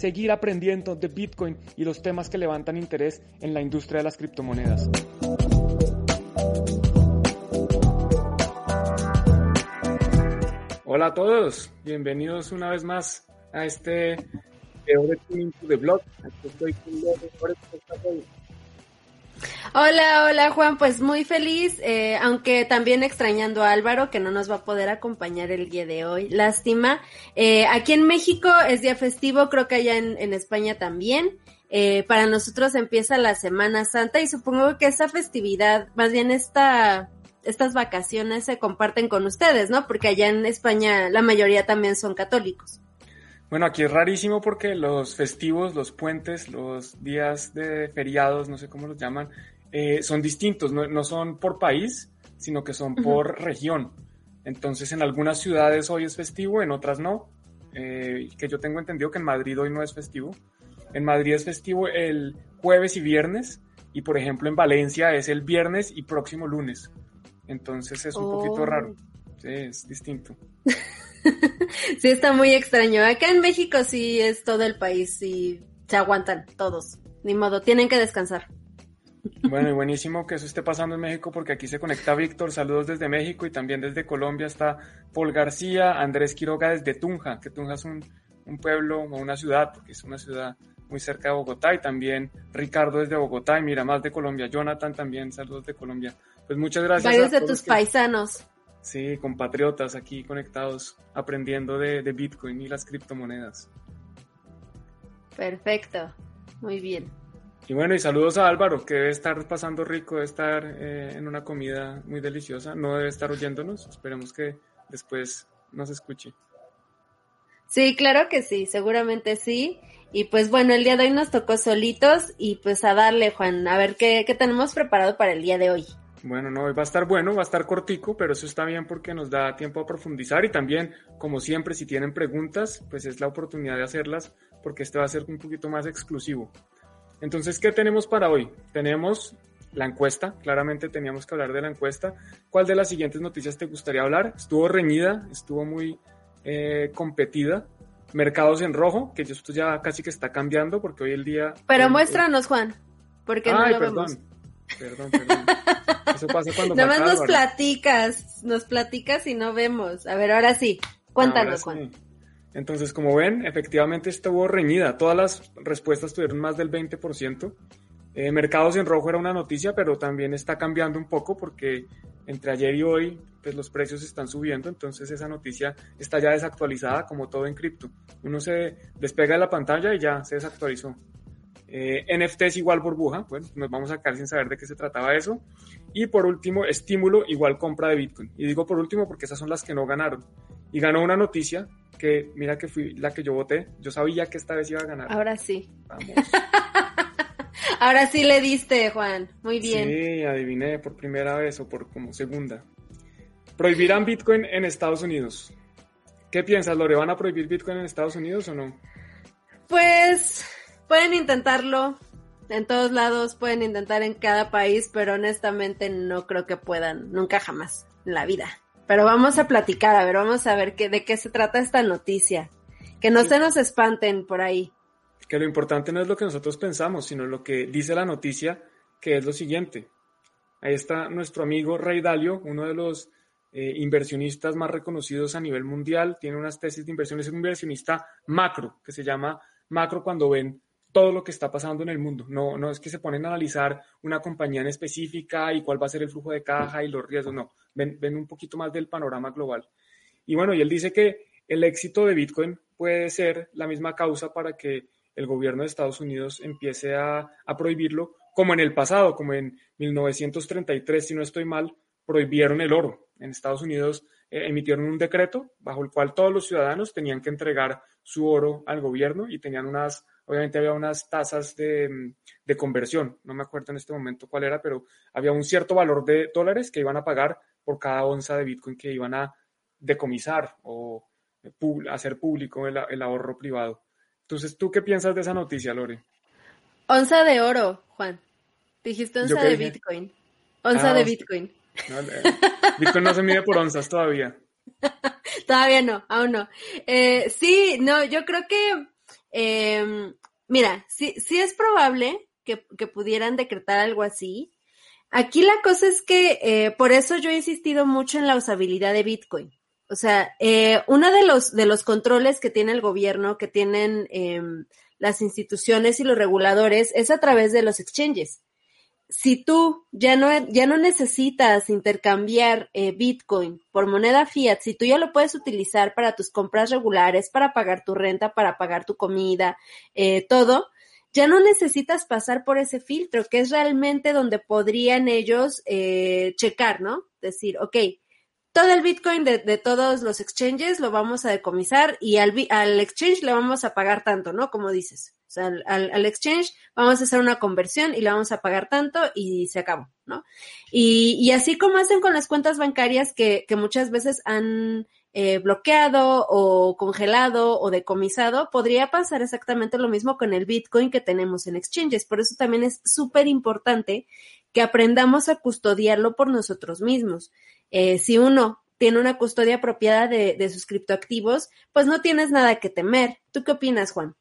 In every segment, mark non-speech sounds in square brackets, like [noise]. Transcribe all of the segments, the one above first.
seguir aprendiendo de Bitcoin y los temas que levantan interés en la industria de las criptomonedas. Hola a todos, bienvenidos una vez más a este de Blog. Estoy con Hola, hola Juan, pues muy feliz, eh, aunque también extrañando a Álvaro que no nos va a poder acompañar el día de hoy. Lástima. Eh, aquí en México es día festivo, creo que allá en, España también. Eh, para nosotros empieza la Semana Santa y supongo que esa festividad, más bien esta, estas vacaciones se comparten con ustedes, ¿no? Porque allá en España la mayoría también son católicos. Bueno, aquí es rarísimo porque los festivos, los puentes, los días de feriados, no sé cómo los llaman, eh, son distintos, no, son por país, sino que son por región. Entonces, en algunas ciudades hoy es festivo, en otras no. Eh, que yo tengo entendido que en Madrid hoy no es festivo. En Madrid es festivo el jueves y viernes, y por ejemplo en Valencia es el viernes y próximo lunes. Entonces es un poquito raro. Oh. Sí, es distinto. [laughs] [laughs] sí, está muy extraño. Acá en México sí es todo el país y se aguantan todos. Ni modo, tienen que descansar. Bueno, y buenísimo que eso esté pasando en México porque aquí se conecta Víctor, saludos desde México y también desde Colombia está Paul García, Andrés Quiroga desde Tunja, que Tunja es un, pueblo o una ciudad, porque es una ciudad muy cerca de Bogotá y también Ricardo desde Bogotá y mira más de Colombia, Jonathan también, saludos de Colombia. Pues muchas gracias. Varios de tus paisanos. Sí, compatriotas aquí conectados, aprendiendo de, Bitcoin y las criptomonedas. Perfecto, muy bien. Y bueno, y saludos a Álvaro, que debe estar pasando rico, debe estar eh, en una comida muy deliciosa, no debe estar oyéndonos, esperemos que después nos escuche. Sí, claro que sí, seguramente sí. Y pues bueno, el día de hoy nos tocó solitos y pues a darle, Juan, a ver qué, qué tenemos preparado para el día de hoy. Bueno, no, va a estar bueno, va a estar cortico, pero eso está bien porque nos da tiempo a profundizar y también, como siempre, si tienen preguntas, pues es la oportunidad de hacerlas porque este va a ser un poquito más exclusivo. Entonces, ¿qué tenemos para hoy? Tenemos la encuesta, claramente teníamos que hablar de la encuesta. ¿Cuál de las siguientes noticias te gustaría hablar? Estuvo reñida, estuvo muy eh, competida. Mercados en rojo, que esto ya casi que está cambiando porque hoy el día... Pero muéstranos, Juan, porque no lo vemos. Perdón, perdón. Eso pasa cuando Nada más nos platicas, nos platicas y no vemos. A ver, ahora sí, cuéntanos, Juan. Entonces, como ven, efectivamente estuvo reñida. Todas las respuestas tuvieron más del 20%. Eh, mercados en rojo era una noticia, pero también está cambiando un poco porque entre ayer y hoy pues los precios están subiendo, entonces esa noticia está ya desactualizada como todo en cripto. Uno se despega de la pantalla y ya se desactualizó. Eh, NFTs igual burbuja, bueno, nos vamos a quedar sin saber de qué se trataba eso. Y por último, estímulo igual compra de Bitcoin. Y digo por último porque esas son las que no ganaron. Y ganó una noticia que, mira que fui la que yo voté. Yo sabía que esta vez iba a ganar. Ahora sí. Vamos. [laughs] Ahora sí le diste, Juan. Muy bien. Sí, adiviné por primera vez o por como segunda. Prohibirán Bitcoin en Estados Unidos. ¿Qué piensas, Lore? ¿Van a prohibir Bitcoin en Estados Unidos o no? Pues Pueden intentarlo en todos lados, pueden intentar en cada país, pero honestamente no creo que puedan, nunca jamás en la vida. Pero vamos a platicar, a ver, vamos a ver qué, de qué se trata esta noticia. Que no se nos espanten por ahí. Que lo importante no es lo que nosotros pensamos, sino lo que dice la noticia, que es lo siguiente. Ahí está nuestro amigo Rey Dalio, uno de los eh, inversionistas más reconocidos a nivel mundial, tiene unas tesis de inversión, es un inversionista macro, que se llama macro cuando ven todo lo que está pasando en el mundo. No, no es que se ponen a analizar una compañía en específica y cuál va a ser el flujo de caja y los riesgos, no, ven, ven un poquito más del panorama global. Y bueno, y él dice que el éxito de Bitcoin puede ser la misma causa para que el gobierno de Estados Unidos empiece a, a prohibirlo, como en el pasado, como en 1933, si no estoy mal, prohibieron el oro. En Estados Unidos eh, emitieron un decreto bajo el cual todos los ciudadanos tenían que entregar su oro al gobierno y tenían unas obviamente había unas tasas de, de conversión, no me acuerdo en este momento cuál era, pero había un cierto valor de dólares que iban a pagar por cada onza de Bitcoin que iban a decomisar o hacer público el, el ahorro privado. Entonces, ¿tú qué piensas de esa noticia, Lore? Onza de oro, Juan. Dijiste onza de Bitcoin. Onza ah, de Bitcoin. Bitcoin no se mide por onzas todavía. [laughs] todavía no, aún no. Eh, sí, no, yo creo que, em, mira, sí, sí es probable que, que, pudieran decretar algo así. Aquí la cosa es que, eh, por eso yo he insistido mucho en la usabilidad de Bitcoin. O sea, eh, uno de los, de los controles que tiene el gobierno, que tienen em, las instituciones y los reguladores, es a través de los exchanges. Si tú ya no, ya no necesitas intercambiar eh, Bitcoin por moneda fiat, si tú ya lo puedes utilizar para tus compras regulares, para pagar tu renta, para pagar tu comida, eh, todo, ya no necesitas pasar por ese filtro, que es realmente donde podrían ellos eh, checar, ¿no? Decir, ok, todo el Bitcoin de, todos los exchanges lo vamos a decomisar y al, al, exchange le vamos a pagar tanto, ¿no? Como dices. O sea, al, exchange vamos a hacer una conversión y le vamos a pagar tanto y se acabó, ¿no? Y, y así como hacen con las cuentas bancarias que, que muchas veces han eh, bloqueado o congelado o decomisado, podría pasar exactamente lo mismo con el Bitcoin que tenemos en exchanges. Por eso también es súper importante que aprendamos a custodiarlo por nosotros mismos. Eh, si uno tiene una custodia apropiada de, sus criptoactivos, pues no tienes nada que temer. ¿Tú qué opinas, Juan?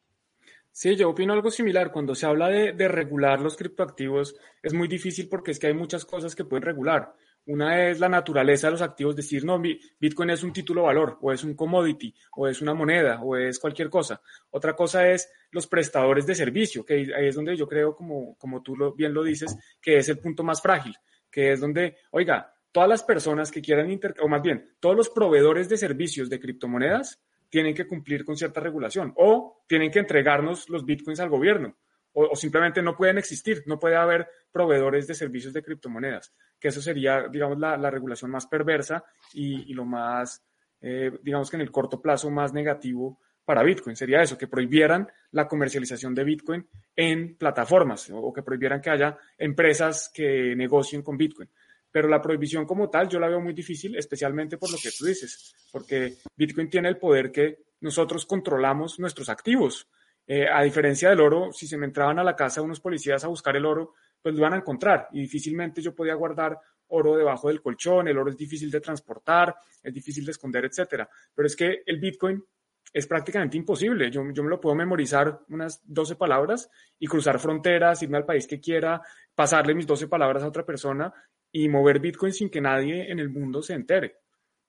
Sí, yo opino algo similar. Cuando se habla de, de, regular los criptoactivos, es muy difícil porque es que hay muchas cosas que pueden regular. Una es la naturaleza de los activos, decir, no, Bitcoin es un título valor, o es un commodity, o es una moneda, o es cualquier cosa. Otra cosa es los prestadores de servicio, que ahí es donde yo creo, como, como tú bien lo dices, que es el punto más frágil, que es donde, oiga, todas las personas que quieran, o más bien, todos los proveedores de servicios de criptomonedas tienen que cumplir con cierta regulación o tienen que entregarnos los bitcoins al gobierno o, simplemente no pueden existir, no puede haber proveedores de servicios de criptomonedas, que eso sería, digamos, la, regulación más perversa y, lo más, eh, digamos que en el corto plazo más negativo para Bitcoin. Sería eso, que prohibieran la comercialización de Bitcoin en plataformas o que prohibieran que haya empresas que negocien con Bitcoin. Pero la prohibición como tal yo la veo muy difícil, especialmente por lo que tú dices, porque Bitcoin tiene el poder que nosotros controlamos nuestros activos. Eh, a diferencia del oro, si se me entraban a la casa unos policías a buscar el oro, pues lo iban a encontrar y difícilmente yo podía guardar oro debajo del colchón, el oro es difícil de transportar, es difícil de esconder, etcétera. Pero es que el Bitcoin es prácticamente imposible. Yo, yo, me lo puedo memorizar unas 12 palabras y cruzar fronteras, irme al país que quiera, pasarle mis 12 palabras a otra persona y mover Bitcoin sin que nadie en el mundo se entere.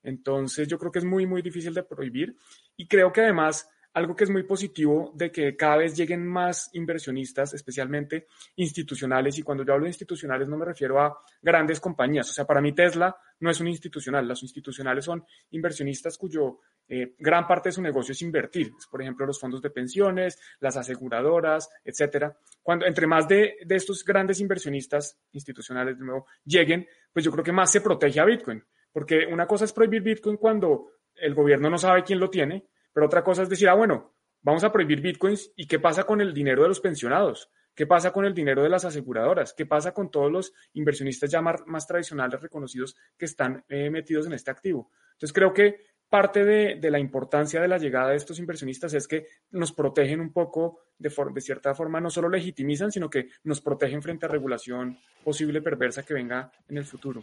Entonces yo creo que es muy, muy difícil de prohibir y creo que además algo que es muy positivo de que cada vez lleguen más inversionistas, especialmente institucionales, y cuando yo hablo de institucionales no me refiero a grandes compañías, o sea, para mí Tesla no es un institucional, las institucionales son inversionistas cuyo eh, gran parte de su negocio es invertir, por ejemplo, los fondos de pensiones, las aseguradoras, etcétera. Cuando entre más de, de estos grandes inversionistas institucionales de lleguen, pues yo creo que más se protege a Bitcoin, porque una cosa es prohibir Bitcoin cuando el gobierno no sabe quién lo tiene, pero otra cosa es decir, ah, bueno, vamos a prohibir bitcoins y qué pasa con el dinero de los pensionados, qué pasa con el dinero de las aseguradoras, qué pasa con todos los inversionistas ya más, tradicionales reconocidos que están eh, metidos en este activo. Entonces creo que parte de, la importancia de la llegada de estos inversionistas es que nos protegen un poco de, de cierta forma, no solo legitimizan, sino que nos protegen frente a regulación posible perversa que venga en el futuro.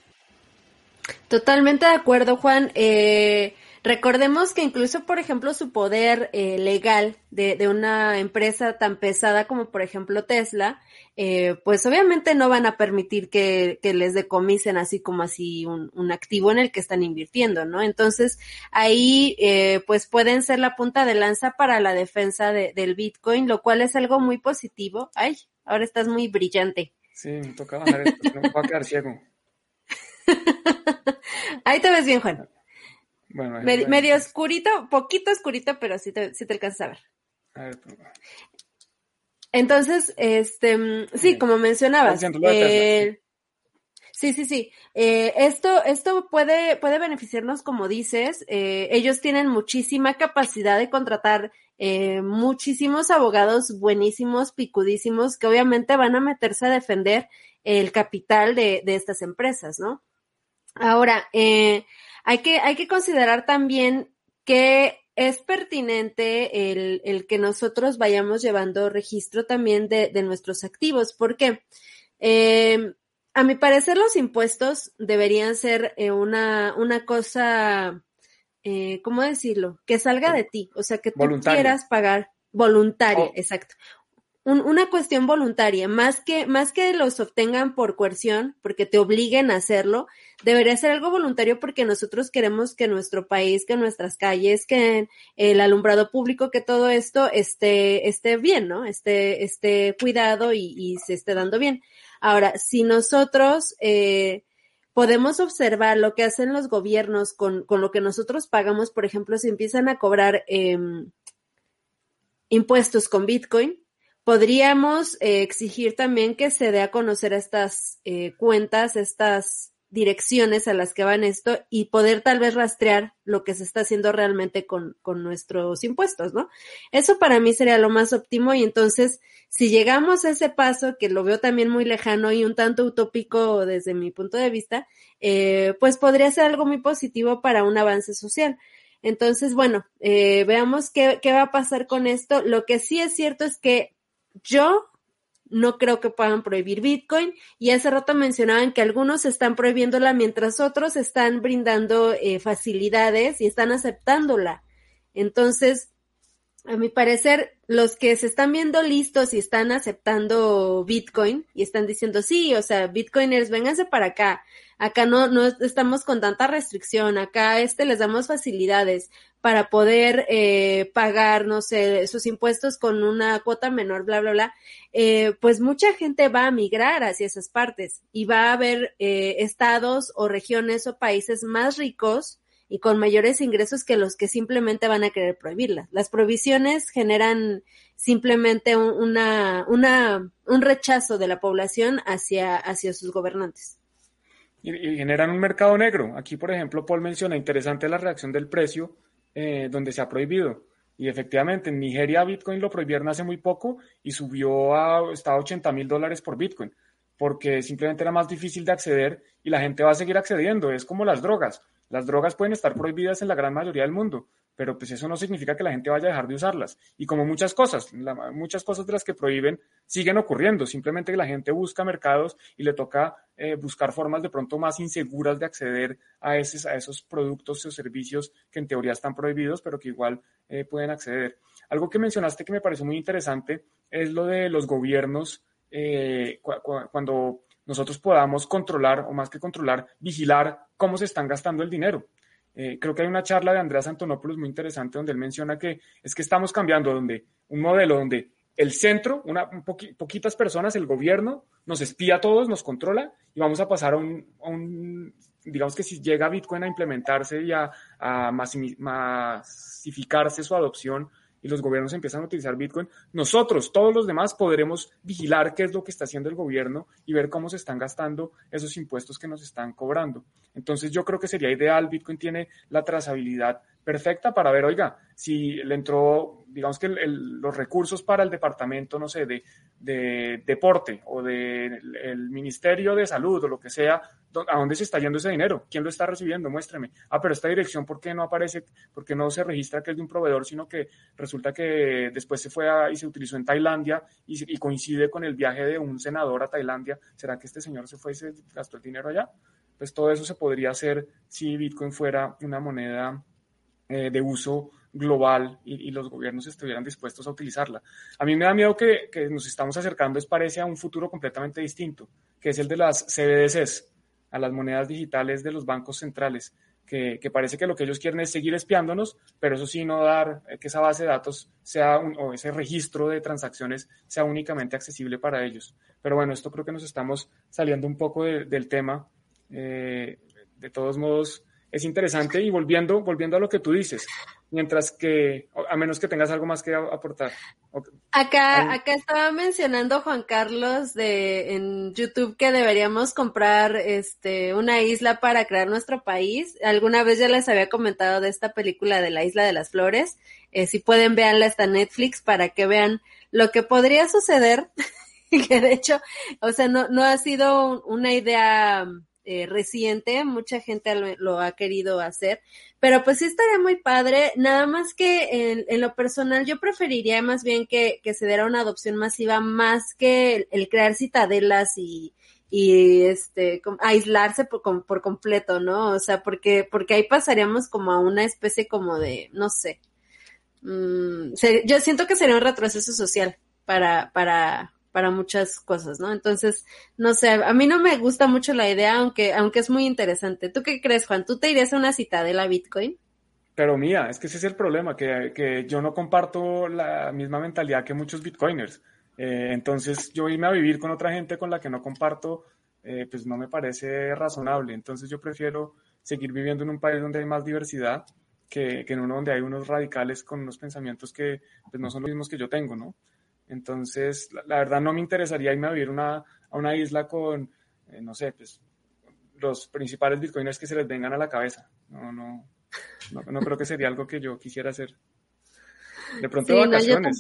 Totalmente de acuerdo, Juan. Eh, recordemos que incluso, por ejemplo, su poder eh, legal de, de, una empresa tan pesada como, por ejemplo, Tesla, eh, pues obviamente no van a permitir que, que les decomisen así como así un, un, activo en el que están invirtiendo, ¿no? Entonces, ahí, eh, pues pueden ser la punta de lanza para la defensa de, del Bitcoin, lo cual es algo muy positivo. Ay, ahora estás muy brillante. Sí, me toca bajar esto, me voy a quedar ciego. [laughs] Ahí te ves bien, Juan. Bueno, medio oscurito, poquito oscurito, pero sí te, sí te alcanzas a ver. A ver Entonces, este, sí, como mencionabas, Sí, sí, sí. Eh, esto, esto puede, puede beneficiarnos, como dices. Eh, ellos tienen muchísima capacidad de contratar eh, muchísimos abogados buenísimos, picudísimos, que obviamente van a meterse a defender el capital de, de estas empresas, ¿no? Ahora, eh, hay, que, hay que considerar también que es pertinente el, el, que nosotros vayamos llevando registro también de, de nuestros activos. ¿Por qué? Eh, a mi parecer, los impuestos deberían ser eh, una, una cosa, eh, ¿cómo decirlo? Que salga de ti, o sea, que tú quieras pagar voluntaria, oh. exacto. Un, una cuestión voluntaria, más que, más que los obtengan por coerción, porque te obliguen a hacerlo, debería ser algo voluntario porque nosotros queremos que nuestro país, que nuestras calles, que el alumbrado público, que todo esto esté, esté bien, ¿no? Esté, esté cuidado y, se esté dando bien. Ahora, si nosotros eh, podemos observar lo que hacen los gobiernos con, con, lo que nosotros pagamos, por ejemplo, si empiezan a cobrar eh, impuestos con Bitcoin, podríamos eh, exigir también que se dé a conocer estas eh, cuentas, estas direcciones a las que van esto y poder tal vez rastrear lo que se está haciendo realmente con, con, nuestros impuestos, ¿no? Eso para mí sería lo más óptimo y entonces si llegamos a ese paso, que lo veo también muy lejano y un tanto utópico desde mi punto de vista, eh, pues podría ser algo muy positivo para un avance social. Entonces, bueno, veamos qué, qué va a pasar con esto. Lo que sí es cierto es que yo no creo que puedan prohibir Bitcoin. Y hace rato mencionaban que algunos están prohibiéndola mientras otros están brindando eh, facilidades y están aceptándola. Entonces, a mi parecer, los que se están viendo listos y están aceptando Bitcoin y están diciendo, sí, o sea, Bitcoiners, vénganse para acá. Acá no, no estamos con tanta restricción. Acá este les damos facilidades para poder eh, pagar, no sé, sus impuestos con una cuota menor, bla, bla, bla. Eh, pues mucha gente va a migrar hacia esas partes y va a haber eh, estados o regiones o países más ricos y con mayores ingresos que los que simplemente van a querer prohibirla. Las prohibiciones generan simplemente una, una, un rechazo de la población hacia, hacia sus gobernantes. Y, generan un mercado negro. Aquí, por ejemplo, Paul menciona, interesante la reacción del precio, eh, donde se ha prohibido. Y efectivamente, en Nigeria Bitcoin lo prohibieron hace muy poco y subió a, está a 80 mil dólares por Bitcoin, porque simplemente era más difícil de acceder y la gente va a seguir accediendo. Es como las drogas las drogas pueden estar prohibidas en la gran mayoría del mundo, pero pues eso no significa que la gente vaya a dejar de usarlas. Y como muchas cosas, muchas cosas de las que prohíben siguen ocurriendo, simplemente que la gente busca mercados y le toca eh, buscar formas de pronto más inseguras de acceder a, esos, a esos productos o servicios que en teoría están prohibidos, pero que igual eh, pueden acceder. Algo que mencionaste que me pareció muy interesante es lo de los gobiernos eh, cu cu cuando nosotros podamos controlar, o más que controlar, vigilar cómo se están gastando el dinero. Eh, creo que hay una charla de Andreas Antonopoulos muy interesante donde él menciona que es que estamos cambiando donde un modelo donde el centro, una, un poqui, poquitas personas, el gobierno, nos espía a todos, nos controla y vamos a pasar a un, a un digamos que si llega Bitcoin a implementarse y a, a masificarse su adopción, y los gobiernos empiezan a utilizar Bitcoin, nosotros, todos los demás, podremos vigilar qué es lo que está haciendo el gobierno y ver cómo se están gastando esos impuestos que nos están cobrando. Entonces yo creo que sería ideal, Bitcoin tiene la trazabilidad perfecta para ver, oiga, si le entró, digamos que los recursos para el departamento, no sé, de, de deporte o del de el Ministerio de Salud o lo que sea, ¿a dónde se está yendo ese dinero? ¿Quién lo está recibiendo? Muéstreme. Ah, pero esta dirección, ¿por qué no aparece? ¿Por qué no se registra que es de un proveedor, sino que resulta que después se fue a, y se utilizó en Tailandia y, y coincide con el viaje de un senador a Tailandia? ¿Será que este señor se fue y se gastó el dinero allá? Pues todo eso se podría hacer si Bitcoin fuera una moneda eh, de uso global y, los gobiernos estuvieran dispuestos a utilizarla. A mí me da miedo que, que, nos estamos acercando, es parece a un futuro completamente distinto, que es el de las CBDCs, a las monedas digitales de los bancos centrales, que, que parece que lo que ellos quieren es seguir espiándonos, pero eso sí, no dar eh, que esa base de datos sea o ese registro de transacciones sea únicamente accesible para ellos. Pero bueno, esto creo que nos estamos saliendo un poco de, del tema. Eh, de todos modos, es interesante y volviendo, volviendo a lo que tú dices, mientras que, a menos que tengas algo más que aportar. Acá, acá estaba mencionando Juan Carlos de en YouTube que deberíamos comprar este una isla para crear nuestro país. Alguna vez ya les había comentado de esta película de la Isla de las Flores. Eh, si pueden está en Netflix para que vean lo que podría suceder. [laughs] que de hecho, o sea, no, no ha sido una idea eh, reciente, mucha gente lo, ha querido hacer, pero pues sí estaría muy padre, nada más que en, lo personal yo preferiría más bien que, se diera una adopción masiva más que el, crear citadelas y, y este aislarse por, por, completo, ¿no? O sea, porque porque ahí pasaríamos como a una especie como de, no sé, mm, yo siento que sería un retroceso social para para para muchas cosas, ¿no? Entonces, no sé, a mí no me gusta mucho la idea, aunque, aunque es muy interesante. ¿Tú qué crees, Juan? ¿Tú te irías a una citadela Bitcoin? Pero mía, es que ese es el problema, que, que yo no comparto la misma mentalidad que muchos bitcoiners. Eh, entonces, yo irme a vivir con otra gente con la que no comparto, eh, pues no me parece razonable. Entonces, yo prefiero seguir viviendo en un país donde hay más diversidad que, que en uno donde hay unos radicales con unos pensamientos que pues, no son los mismos que yo tengo, ¿no? Entonces, la, verdad no me interesaría irme a vivir una, a una isla con, eh, no sé, pues los principales bitcoiners que se les vengan a la cabeza. No, no, no, creo que sería algo que yo quisiera hacer. De pronto vacaciones.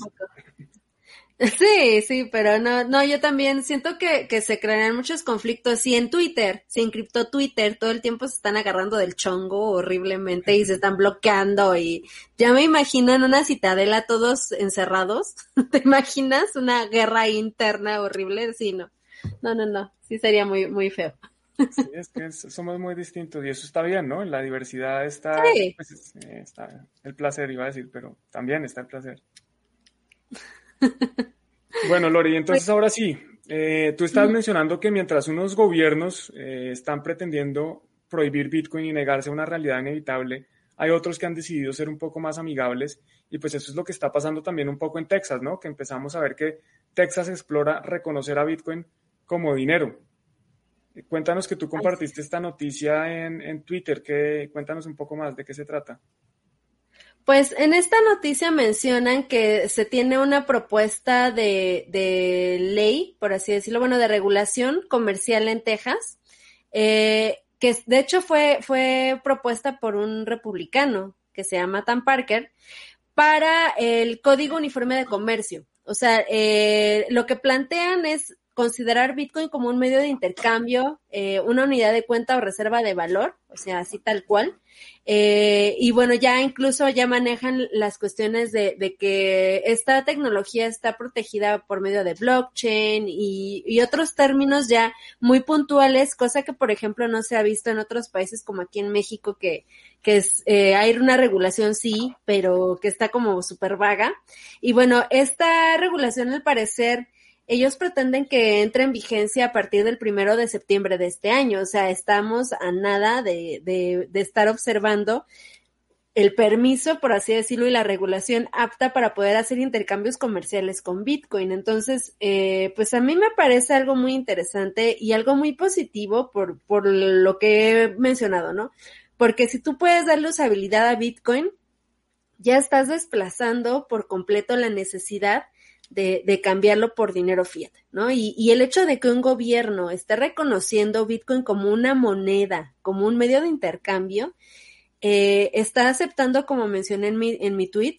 Sí, sí, pero no, no, yo también siento que, que se crean muchos conflictos. Si en Twitter, si en cripto Twitter, todo el tiempo se están agarrando del chongo horriblemente y se están bloqueando y ya me imagino en una citadela todos encerrados. [laughs] ¿Te imaginas una guerra interna horrible? Sí, no. No, no, no. Sí sería muy, muy feo. Sí, es que somos muy distintos y eso está bien, ¿no? La diversidad está, pues, eh, está el placer, iba a decir, pero también está el placer. [laughs] Bueno, Lori, entonces ahora sí, eh, tú estás mencionando que mientras unos gobiernos eh, están pretendiendo prohibir Bitcoin y negarse a una realidad inevitable, hay otros que han decidido ser un poco más amigables y pues eso es lo que está pasando también un poco en Texas, ¿no? Que empezamos a ver que Texas explora reconocer a Bitcoin como dinero. Cuéntanos que tú compartiste esta noticia en, en Twitter, que, cuéntanos un poco más de qué se trata. Pues en esta noticia mencionan que se tiene una propuesta de, de ley, por así decirlo, bueno, de regulación comercial en Texas, eh, que de hecho fue, fue propuesta por un republicano que se llama Tam Parker para el Código Uniforme de Comercio. O sea, eh, lo que plantean es considerar Bitcoin como un medio de intercambio, eh, una unidad de cuenta o reserva de valor, o sea, así tal cual. Eh, y bueno, ya incluso ya manejan las cuestiones de, de, que esta tecnología está protegida por medio de blockchain y, y, otros términos ya muy puntuales, cosa que por ejemplo no se ha visto en otros países como aquí en México, que, que es, eh, hay una regulación sí, pero que está como súper vaga. Y bueno, esta regulación al parecer ellos pretenden que entre en vigencia a partir del primero de septiembre de este año. O sea, estamos a nada de, de, de estar observando el permiso, por así decirlo, y la regulación apta para poder hacer intercambios comerciales con Bitcoin. Entonces, eh, pues a mí me parece algo muy interesante y algo muy positivo por, por lo que he mencionado, ¿no? Porque si tú puedes darle usabilidad a Bitcoin, ya estás desplazando por completo la necesidad de, cambiarlo por dinero fiat, ¿no? Y, y, el hecho de que un gobierno esté reconociendo Bitcoin como una moneda, como un medio de intercambio, eh, está aceptando, como mencioné en mi, en mi tweet,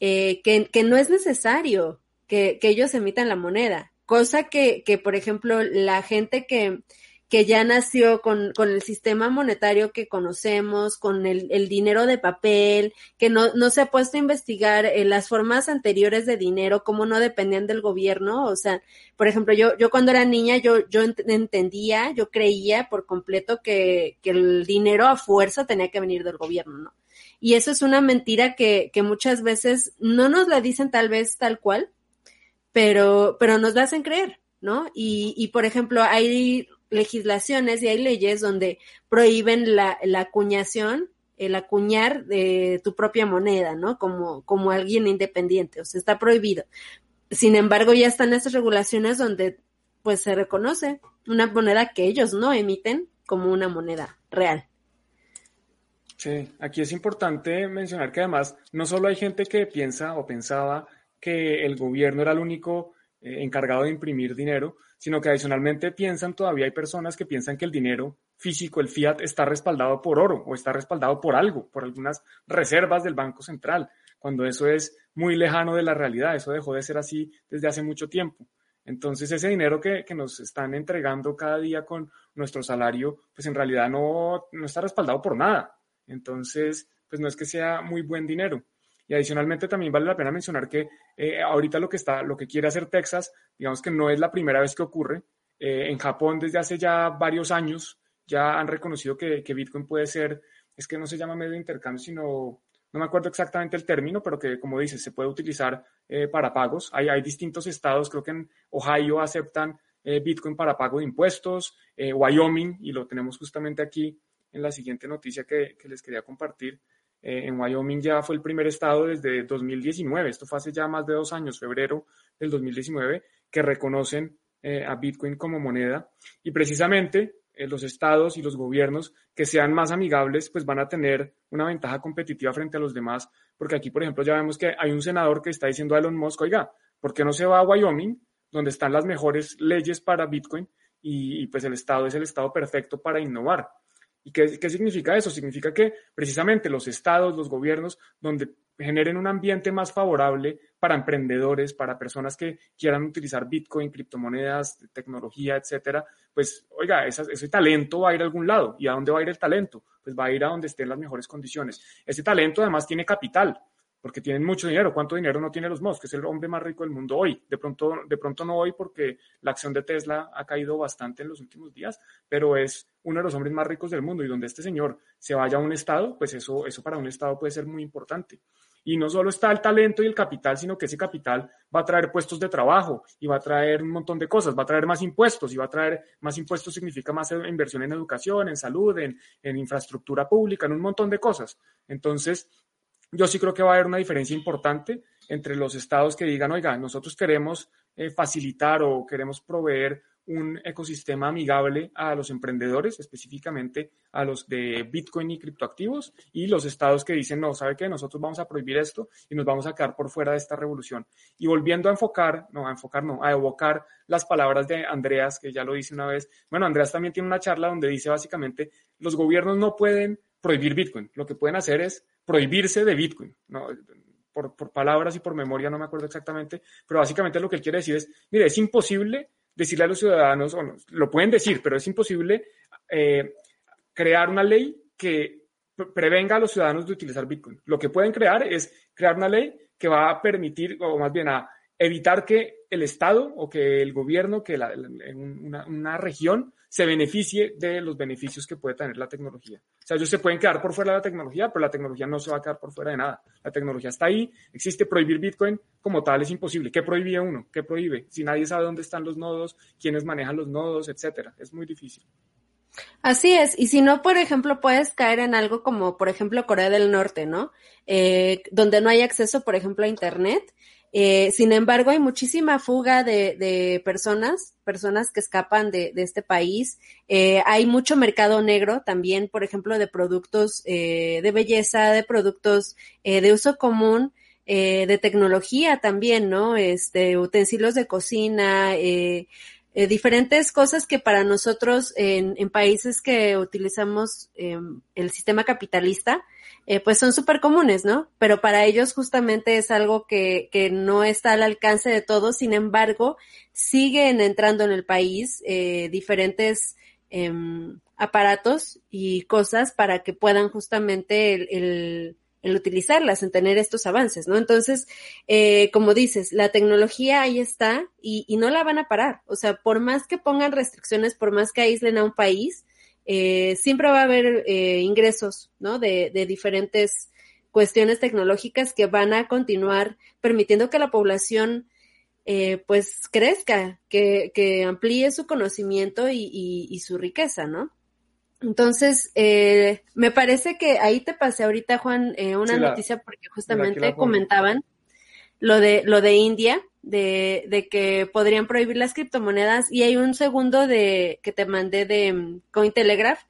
eh, que, que, no es necesario que, que ellos emitan la moneda, cosa que, que, por ejemplo, la gente que, que ya nació con, con el sistema monetario que conocemos, con el, el dinero de papel, que no, no se ha puesto a investigar eh, las formas anteriores de dinero, cómo no dependían del gobierno. O sea, por ejemplo, yo, yo cuando era niña, yo, yo entendía, yo creía por completo que, que el dinero a fuerza tenía que venir del gobierno, ¿no? Y eso es una mentira que, que muchas veces no nos la dicen tal vez tal cual, pero, pero nos la hacen creer, ¿no? Y, y por ejemplo, hay legislaciones y hay leyes donde prohíben la, la acuñación, el acuñar de tu propia moneda, ¿no? Como, como alguien independiente, o sea, está prohibido. Sin embargo, ya están esas regulaciones donde pues se reconoce una moneda que ellos no emiten como una moneda real. Sí, aquí es importante mencionar que además no solo hay gente que piensa o pensaba que el gobierno era el único eh, encargado de imprimir dinero, sino que adicionalmente piensan todavía hay personas que piensan que el dinero físico, el fiat, está respaldado por oro o está respaldado por algo, por algunas reservas del Banco Central, cuando eso es muy lejano de la realidad, eso dejó de ser así desde hace mucho tiempo. Entonces ese dinero que, que nos están entregando cada día con nuestro salario, pues en realidad no, no está respaldado por nada. Entonces, pues no es que sea muy buen dinero. Y adicionalmente también vale la pena mencionar que eh, ahorita lo que está, lo que quiere hacer Texas, digamos que no es la primera vez que ocurre. Eh, en Japón desde hace ya varios años ya han reconocido que, Bitcoin puede ser, es que no se llama medio de intercambio, sino, no me acuerdo exactamente el término, pero que como dices, se puede utilizar eh, para pagos. Hay, hay distintos estados, creo que en Ohio aceptan Bitcoin para pago de impuestos, Wyoming, y lo tenemos justamente aquí en la siguiente noticia que, les quería compartir. Eh, en Wyoming ya fue el primer estado desde 2019, esto fue hace ya más de dos años, febrero del 2019, que reconocen eh, a Bitcoin como moneda. Y precisamente eh, los estados y los gobiernos que sean más amigables, pues van a tener una ventaja competitiva frente a los demás, porque aquí, por ejemplo, ya vemos que hay un senador que está diciendo a Elon Musk, oiga, ¿por qué no se va a Wyoming, donde están las mejores leyes para Bitcoin? y pues el estado es el estado perfecto para innovar. ¿Y qué, significa eso? Significa que precisamente los estados, los gobiernos, donde generen un ambiente más favorable para emprendedores, para personas que quieran utilizar Bitcoin, criptomonedas, tecnología, etcétera, pues, oiga, ese talento va a ir a algún lado. ¿Y a dónde va a ir el talento? Pues va a ir a donde estén las mejores condiciones. Ese talento además tiene capital porque tienen mucho dinero. ¿Cuánto dinero no tiene los Musk? Es el hombre más rico del mundo hoy. De pronto, de pronto no hoy porque la acción de Tesla ha caído bastante en los últimos días, pero es uno de los hombres más ricos del mundo y donde este señor se vaya a un estado, pues eso, eso para un estado puede ser muy importante. Y no solo está el talento y el capital, sino que ese capital va a traer puestos de trabajo y va a traer un montón de cosas, va a traer más impuestos y va a traer más impuestos significa más inversión en educación, en salud, en, en infraestructura pública, en un montón de cosas. Entonces, yo sí creo que va a haber una diferencia importante entre los estados que digan, oiga, nosotros queremos eh, facilitar o queremos proveer un ecosistema amigable a los emprendedores, específicamente a los de Bitcoin y criptoactivos, y los estados que dicen, no, ¿sabe qué? Nosotros vamos a prohibir esto y nos vamos a quedar por fuera de esta revolución. Y volviendo a enfocar, no, a enfocar, no, a evocar las palabras de Andreas, que ya lo dice una vez. Bueno, Andreas también tiene una charla donde dice básicamente, los gobiernos no pueden prohibir Bitcoin, lo que pueden hacer es prohibirse de Bitcoin. Por, palabras y por memoria no me acuerdo exactamente, pero básicamente lo que él quiere decir es, mire, es imposible decirle a los ciudadanos, o no, lo pueden decir, pero es imposible eh, crear una ley que prevenga a los ciudadanos de utilizar Bitcoin. Lo que pueden crear es crear una ley que va a permitir, o más bien a evitar que el Estado o que el gobierno, que la, una, región se beneficie de los beneficios que puede tener la tecnología. O sea, ellos se pueden quedar por fuera de la tecnología, pero la tecnología no se va a quedar por fuera de nada. La tecnología está ahí, existe, prohibir Bitcoin como tal es imposible. ¿Qué prohíbe uno? ¿Qué prohíbe? Si nadie sabe dónde están los nodos, quiénes manejan los nodos, etcétera. Es muy difícil. Así es, y si no, por ejemplo, puedes caer en algo como, por ejemplo, Corea del Norte, ¿no? Eh, donde no hay acceso, por ejemplo, a Internet eh, sin embargo, hay muchísima fuga de, personas, personas que escapan de, este país. Eh, hay mucho mercado negro también, por ejemplo, de productos eh, de belleza, de productos de uso común, de tecnología también, ¿no? Este, utensilios de cocina, diferentes cosas que para nosotros en, en países que utilizamos em, el sistema capitalista, eh, pues son súper comunes, ¿no? Pero para ellos justamente es algo que, que no está al alcance de todos, sin embargo, siguen entrando en el país eh, diferentes em, aparatos y cosas para que puedan justamente el, el, utilizarlas, en tener estos avances, ¿no? Entonces, eh, como dices, la tecnología ahí está y, y no la van a parar. O sea, por más que pongan restricciones, por más que aíslen a un país, eh, siempre va a haber eh, ingresos, ¿no? De, de, diferentes cuestiones tecnológicas que van a continuar permitiendo que la población eh, pues crezca, que, que, amplíe su conocimiento y, y, su riqueza, ¿no? Entonces, eh, me parece que ahí te pasé ahorita, Juan, eh, una noticia porque justamente comentaban lo de, lo de India, de, de, que podrían prohibir las criptomonedas y hay un segundo de que te mandé de mm, Cointelegraph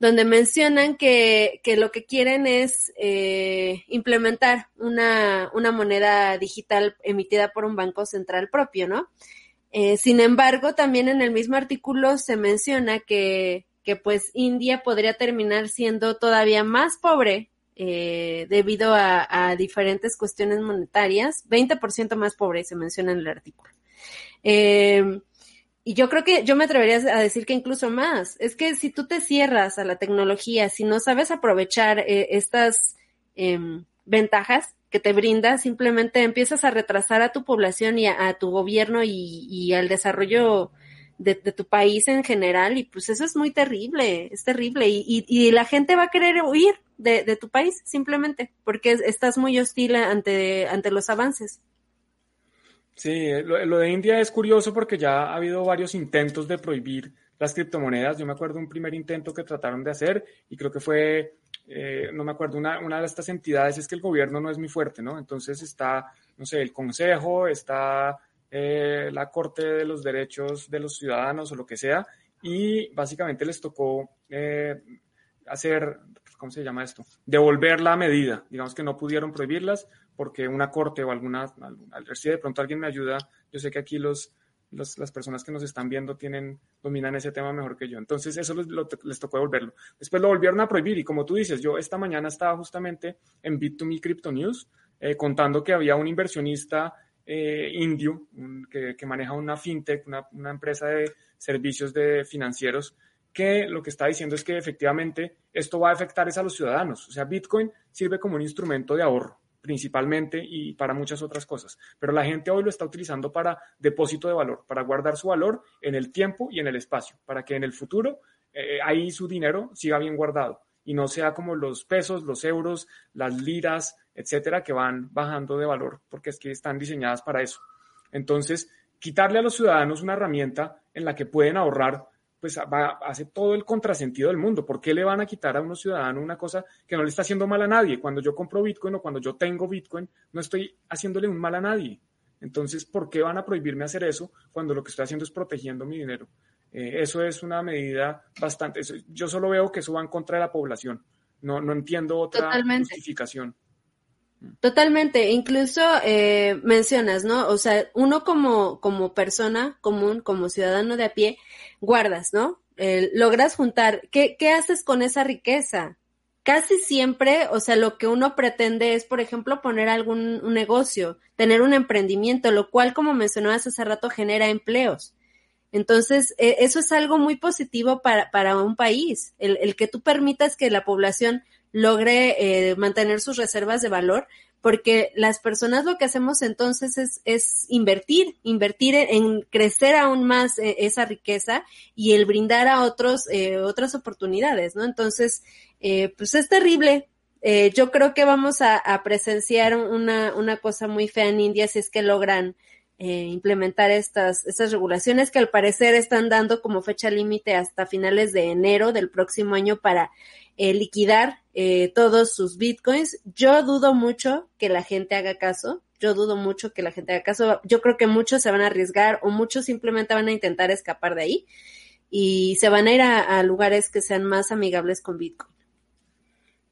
donde mencionan que, que lo que quieren es eh, implementar una, una moneda digital emitida por un banco central propio, ¿no? Eh, sin embargo, también en el mismo artículo se menciona que, que pues India podría terminar siendo todavía más pobre eh, debido a, diferentes cuestiones monetarias, 20% más pobre se menciona en el artículo. Eh, y yo creo que yo me atrevería a decir que incluso más. Es que si tú te cierras a la tecnología, si no sabes aprovechar eh, estas eh, ventajas que te brinda, simplemente empiezas a retrasar a tu población y a, tu gobierno y al desarrollo de, de, tu país en general. Y pues eso es muy terrible, es terrible. Y, y, y la gente va a querer huir de, de tu país simplemente porque estás muy hostil ante, ante los avances. Sí, lo, lo, de India es curioso porque ya ha habido varios intentos de prohibir las criptomonedas. Yo me acuerdo un primer intento que trataron de hacer y creo que fue, eh, no me acuerdo, una, una, de estas entidades es que el gobierno no es muy fuerte, ¿no? Entonces está, no sé, el Consejo, está eh, la Corte de los Derechos de los Ciudadanos o lo que sea y básicamente les tocó eh, hacer, ¿cómo se llama esto? Devolver la medida. Digamos que no pudieron prohibirlas porque una corte o alguna, al si de pronto alguien me ayuda, yo sé que aquí los, las personas que nos están viendo tienen, dominan ese tema mejor que yo. Entonces eso les tocó devolverlo. Después lo volvieron a prohibir y como tú dices, yo esta mañana estaba justamente en Bit2Me Crypto News eh, contando que había un inversionista eh, indio que, maneja una fintech, una, una empresa de servicios de financieros, que lo que está diciendo es que efectivamente esto va a afectar es a los ciudadanos. O sea, Bitcoin sirve como un instrumento de ahorro principalmente y para muchas otras cosas. Pero la gente hoy lo está utilizando para depósito de valor, para guardar su valor en el tiempo y en el espacio, para que en el futuro eh, ahí su dinero siga bien guardado y no sea como los pesos, los euros, las liras, etcétera, que van bajando de valor, porque es que están diseñadas para eso. Entonces, quitarle a los ciudadanos una herramienta en la que pueden ahorrar pues va, hace todo el contrasentido del mundo. ¿Por qué le van a quitar a unos ciudadanos una cosa que no le está haciendo mal a nadie? Cuando yo compro Bitcoin o cuando yo tengo Bitcoin, no estoy haciéndole un mal a nadie. Entonces, ¿por qué van a prohibirme hacer eso cuando lo que estoy haciendo es protegiendo mi dinero? Eh, eso es una medida bastante... Eso, yo solo veo que eso va en contra de la población. No, no entiendo otra Totalmente. justificación. Totalmente, incluso eh, mencionas, ¿no? O sea, uno como, como persona común, como ciudadano de a pie, guardas, ¿no? Logras juntar. ¿Qué, ¿Qué haces con esa riqueza? Casi siempre, o sea, lo que uno pretende es, por ejemplo, poner algún negocio, tener un emprendimiento, lo cual, como mencionabas hace rato, genera empleos. Entonces, eh, eso es algo muy positivo para, para un país, el, el que tú permitas que la población logre eh, mantener sus reservas de valor, porque las personas lo que hacemos entonces es, es invertir, invertir en, crecer aún más eh, esa riqueza y el brindar a otros eh, otras oportunidades, ¿no? Entonces, eh, pues es terrible. Eh, yo creo que vamos a, a, presenciar una, una cosa muy fea en India si es que logran eh, implementar estas, estas regulaciones que al parecer están dando como fecha límite hasta finales de enero del próximo año para eh, liquidar eh, todos sus bitcoins. Yo dudo mucho que la gente haga caso. Yo dudo mucho que la gente haga caso. Yo creo que muchos se van a arriesgar o muchos simplemente van a intentar escapar de ahí y se van a ir a, a lugares que sean más amigables con Bitcoin.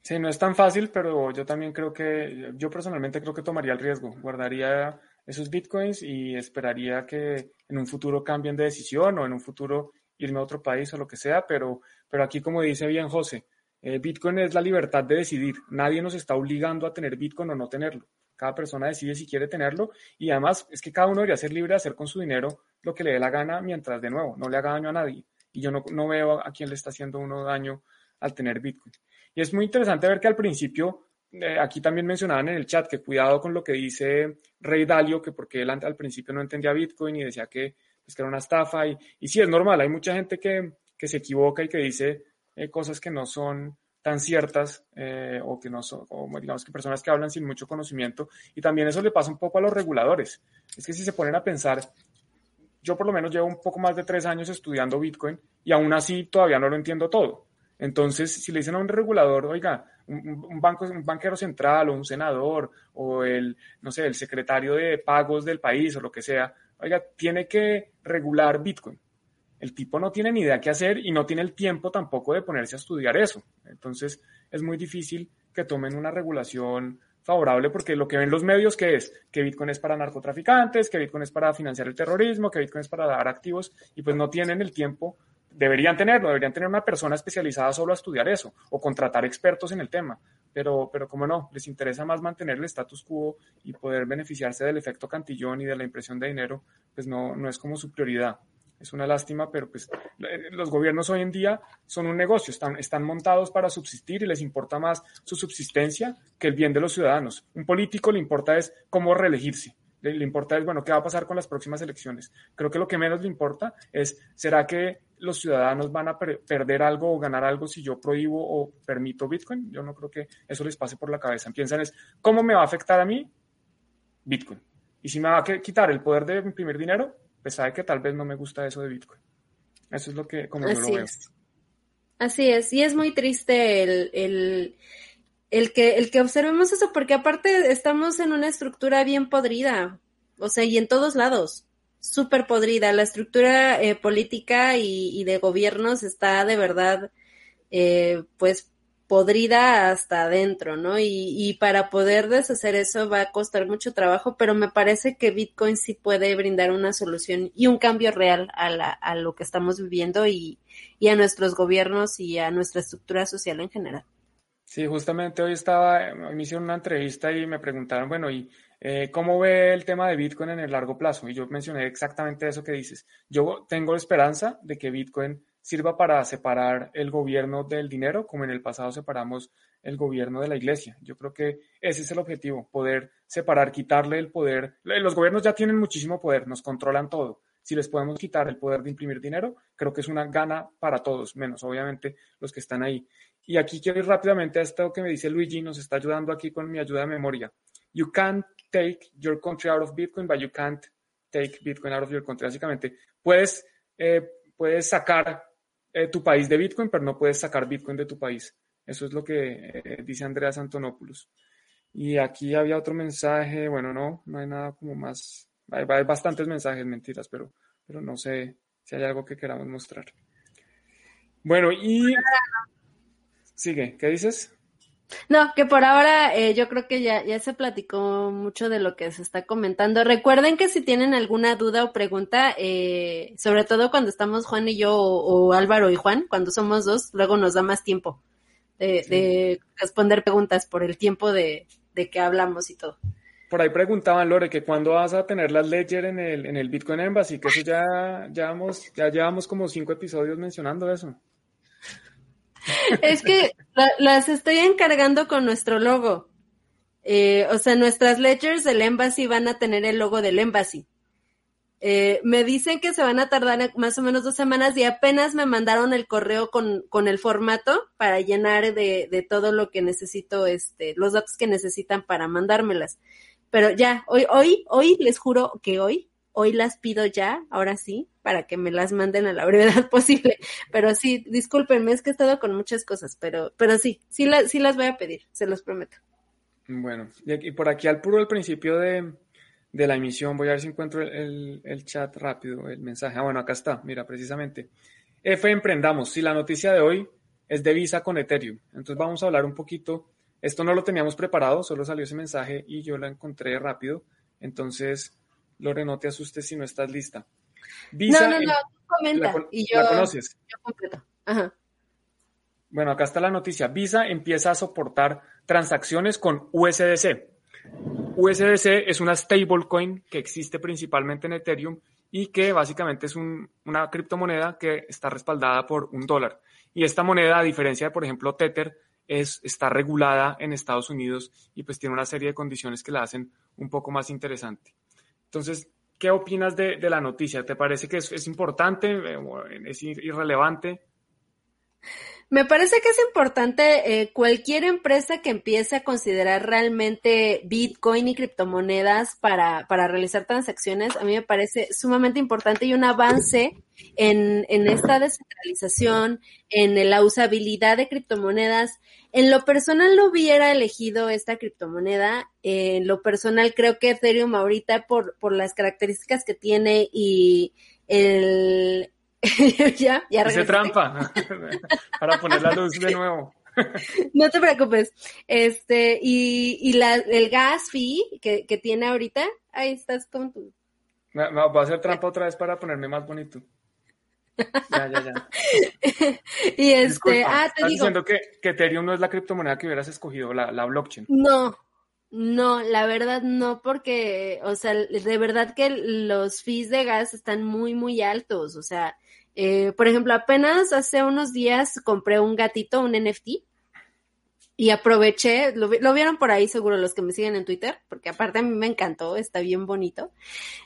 Sí, no es tan fácil, pero yo también creo que, yo personalmente creo que tomaría el riesgo, guardaría esos bitcoins y esperaría que en un futuro cambien de decisión o en un futuro irme a otro país o lo que sea, pero, pero aquí como dice bien José, eh, Bitcoin es la libertad de decidir. Nadie nos está obligando a tener Bitcoin o no tenerlo. Cada persona decide si quiere tenerlo y además es que cada uno debería ser libre de hacer con su dinero lo que le dé la gana mientras de nuevo no le haga daño a nadie. Y yo no, no veo a quién le está haciendo uno daño al tener Bitcoin. Y es muy interesante ver que al principio, eh, aquí también mencionaban en el chat que cuidado con lo que dice Rey Dalio, que porque él al principio no entendía Bitcoin y decía que, pues, que era una estafa. Y, sí, es normal, hay mucha gente que, que se equivoca y que dice eh, cosas que no son tan ciertas eh, o que no son, o digamos que personas que hablan sin mucho conocimiento. Y también eso le pasa un poco a los reguladores. Es que si se ponen a pensar, yo por lo menos llevo un poco más de tres años estudiando Bitcoin y aún así todavía no lo entiendo todo. Entonces, si le dicen a un regulador, oiga, un, banco, un banquero central o un senador o el, no sé, el secretario de pagos del país o lo que sea, oiga, tiene que regular Bitcoin el tipo no tiene ni idea qué hacer y no tiene el tiempo tampoco de ponerse a estudiar eso. Entonces es muy difícil que tomen una regulación favorable porque lo que ven los medios que es que Bitcoin es para narcotraficantes, que Bitcoin es para financiar el terrorismo, que Bitcoin es para dar activos y pues no tienen el tiempo, deberían tenerlo, deberían tener una persona especializada solo a estudiar eso o contratar expertos en el tema, pero, pero como no, les interesa más mantener el status quo y poder beneficiarse del efecto cantillón y de la impresión de dinero, pues no, no es como su prioridad. Es una lástima, pero pues eh, los gobiernos hoy en día son un negocio, están, están montados para subsistir y les importa más su subsistencia que el bien de los ciudadanos. Un político le importa es cómo reelegirse. Le, importa es, bueno, qué va a pasar con las próximas elecciones. Creo que lo que menos le importa es, ¿será que los ciudadanos van a per perder algo o ganar algo si yo prohíbo o permito Bitcoin? Yo no creo que eso les pase por la cabeza. Piensan es, ¿cómo me va a afectar a mí Bitcoin? Y si me va a quitar el poder de imprimir dinero, pues sabe que tal vez no me gusta eso de Bitcoin. Eso es lo que, como yo lo veo. Es. Así es, y es muy triste el, el, el, que, el que observemos eso, porque aparte estamos en una estructura bien podrida, o sea, y en todos lados, súper podrida. La estructura eh, política y, y, de gobiernos está de verdad, eh, pues, podrida hasta adentro, ¿no? Y, y, para poder deshacer eso va a costar mucho trabajo, pero me parece que Bitcoin sí puede brindar una solución y un cambio real a, la, a lo que estamos viviendo y, y, a nuestros gobiernos y a nuestra estructura social en general. Sí, justamente hoy estaba, me hicieron una entrevista y me preguntaron, bueno, ¿y eh, cómo ve el tema de Bitcoin en el largo plazo? Y yo mencioné exactamente eso que dices. Yo tengo esperanza de que Bitcoin sirva para separar el gobierno del dinero, como en el pasado separamos el gobierno de la iglesia. Yo creo que ese es el objetivo, poder separar, quitarle el poder. Los gobiernos ya tienen muchísimo poder, nos controlan todo. Si les podemos quitar el poder de imprimir dinero, creo que es una gana para todos, menos obviamente los que están ahí. Y aquí quiero ir rápidamente a esto que me dice Luigi, nos está ayudando aquí con mi ayuda de memoria. You can't take your country out of Bitcoin, but you can't take Bitcoin out of your country. Básicamente, puedes, eh, puedes sacar eh, tu país de Bitcoin, pero no puedes sacar Bitcoin de tu país. Eso es lo que eh, dice Andreas Antonopoulos. Y aquí había otro mensaje, bueno, no, no hay nada como más, hay, hay, bastantes mensajes, mentiras, pero, pero no sé si hay algo que queramos mostrar. Bueno, y... Sigue, ¿qué dices? No, que por ahora eh, yo creo que ya, ya se platicó mucho de lo que se está comentando. Recuerden que si tienen alguna duda o pregunta, eh, sobre todo cuando estamos Juan y yo, o, o, Álvaro y Juan, cuando somos dos, luego nos da más tiempo de, sí. de responder preguntas por el tiempo de, de, que hablamos y todo. Por ahí preguntaban, Lore, que cuándo vas a tener las Ledger en el, en el Bitcoin Embassy, que eso ya, ya, hemos, ya llevamos como cinco episodios mencionando eso. Es que la, las estoy encargando con nuestro logo. Eh, o sea, nuestras ledgers del Embassy van a tener el logo del Embassy. Eh, me dicen que se van a tardar más o menos dos semanas y apenas me mandaron el correo con, con el formato para llenar de, de, todo lo que necesito, este, los datos que necesitan para mandármelas. Pero ya, hoy, hoy, hoy les juro que hoy hoy las pido ya, ahora sí, para que me las manden a la brevedad [laughs] posible. Pero sí, discúlpenme, es que he estado con muchas cosas, pero, pero sí, sí, la, sí las voy a pedir, se los prometo. Bueno, y, aquí, por aquí al puro al principio de, de, la emisión, voy a ver si encuentro el, el, el, chat rápido, el mensaje. Ah, bueno, acá está, mira, precisamente. F Emprendamos, si la noticia de hoy es de Visa con Ethereum. Entonces vamos a hablar un poquito. Esto no lo teníamos preparado, solo salió ese mensaje y yo la encontré rápido. Entonces, Lore, no te asustes si no estás lista. Visa, no, no, comenta. La, y yo, ¿La conoces? Yo completo. Ajá. Bueno, acá está la noticia. Visa empieza a soportar transacciones con USDC. USDC es una stablecoin que existe principalmente en Ethereum y que básicamente es un, una criptomoneda que está respaldada por un dólar. Y esta moneda, a diferencia de, por ejemplo, Tether, es, está regulada en Estados Unidos y pues tiene una serie de condiciones que la hacen un poco más interesante. Entonces, ¿qué opinas de, de la noticia? ¿Te parece que es, es importante? ¿Es irrelevante? Me parece que es importante eh, cualquier empresa que empiece a considerar realmente Bitcoin y criptomonedas para, para realizar transacciones, a mí me parece sumamente importante y un avance en, en esta descentralización, en la usabilidad de criptomonedas. En lo personal no hubiera elegido esta criptomoneda. Eh, en lo personal creo que Ethereum ahorita por, por las características que tiene y el, [laughs] ya, ya Hice trampa [laughs] para poner la luz de nuevo. no te preocupes. Este, y, y la, el gas fee que, que tiene ahorita, ahí estás con tu. Me voy a hacer trampa otra vez para ponerme más bonito. Ya, ya, ya. [laughs] y este, Disculpa, ah, te ¿estás digo. diciendo que, que Ethereum no es la criptomoneda que hubieras escogido, la, la blockchain? No, no, la verdad no, porque, o sea, de verdad que los fees de gas están muy, muy altos. O sea, eh, por ejemplo, apenas hace unos días compré un gatito, un NFT, y aproveché, lo, lo vieron por ahí seguro los que me siguen en Twitter, porque aparte a mí me encantó, está bien bonito,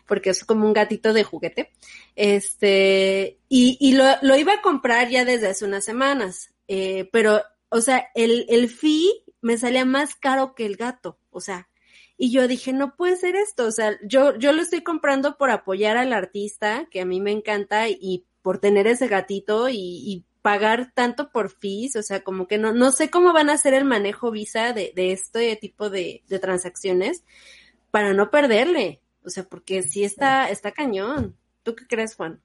porque es como un gatito de juguete. Este, y, y lo, lo iba a comprar ya desde hace unas semanas, eh, pero, o sea, el, el fee me salía más caro que el gato, o sea, y yo dije, no puede ser esto, o sea, yo, yo lo estoy comprando por apoyar al artista, que a mí me encanta, y por tener ese gatito y pagar tanto por fees, o sea, como que no, no sé cómo van a hacer el manejo Visa de, de este tipo de, de transacciones para no perderle, o sea, porque sí está, está cañón. ¿Tú qué crees, Juan?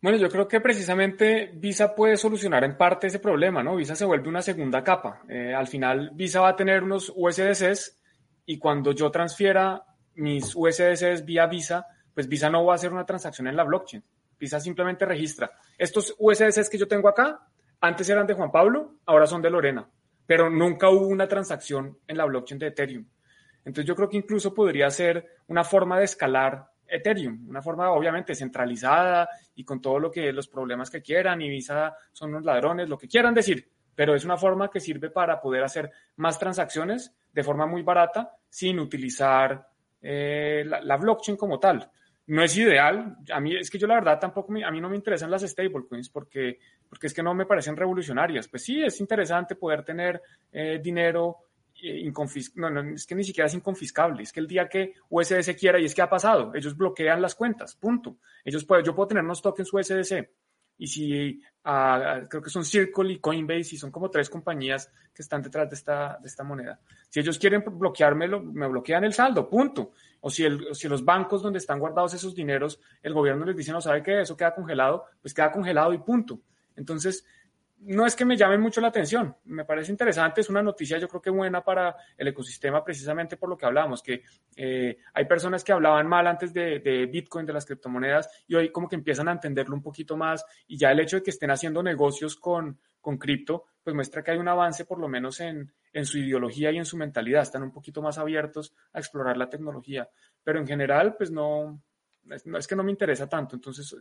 Bueno, yo creo que precisamente Visa puede solucionar en parte ese problema, ¿no? Visa se vuelve una segunda capa. Eh, al final, Visa va a tener unos USDCs y cuando yo transfiera mis USDCs vía Visa, pues Visa no va a hacer una transacción en la blockchain. Visa simplemente registra. Estos USDCs que yo tengo acá, antes eran de Juan Pablo, ahora son de Lorena, pero nunca hubo una transacción en la blockchain de Ethereum. Entonces yo creo que incluso podría ser una forma de escalar Ethereum, una forma obviamente centralizada y con todo lo que los problemas que quieran y Visa son unos ladrones, lo que quieran decir, pero es una forma que sirve para poder hacer más transacciones de forma muy barata sin utilizar eh, la, blockchain como tal. No es ideal, a mí es que yo la verdad tampoco, me, a mí no me interesan las stablecoins porque, porque es que no me parecen revolucionarias. Pues sí, es interesante poder tener eh, dinero inconfis no, no, es que ni siquiera es inconfiscable, es que el día que USDC quiera, y es que ha pasado, ellos bloquean las cuentas, punto. Ellos pueden, yo puedo tener unos tokens USDC, y si uh, creo que son Circle y Coinbase, y son como tres compañías que están detrás de esta, de esta moneda. Si ellos quieren bloqueármelo, me bloquean el saldo, punto. O si, el, si los bancos donde están guardados esos dineros, el gobierno les dice, no sabe que eso queda congelado, pues queda congelado y punto. Entonces, no es que me llame mucho la atención, me parece interesante, es una noticia yo creo que buena para el ecosistema precisamente por lo que hablábamos, que eh, hay personas que hablaban mal antes de, de, Bitcoin, de las criptomonedas, y hoy como que empiezan a entenderlo un poquito más, y ya el hecho de que estén haciendo negocios con, con cripto, pues muestra que hay un avance por lo menos en, en su ideología y en su mentalidad, están un poquito más abiertos a explorar la tecnología, pero en general pues no, es que no me interesa tanto, entonces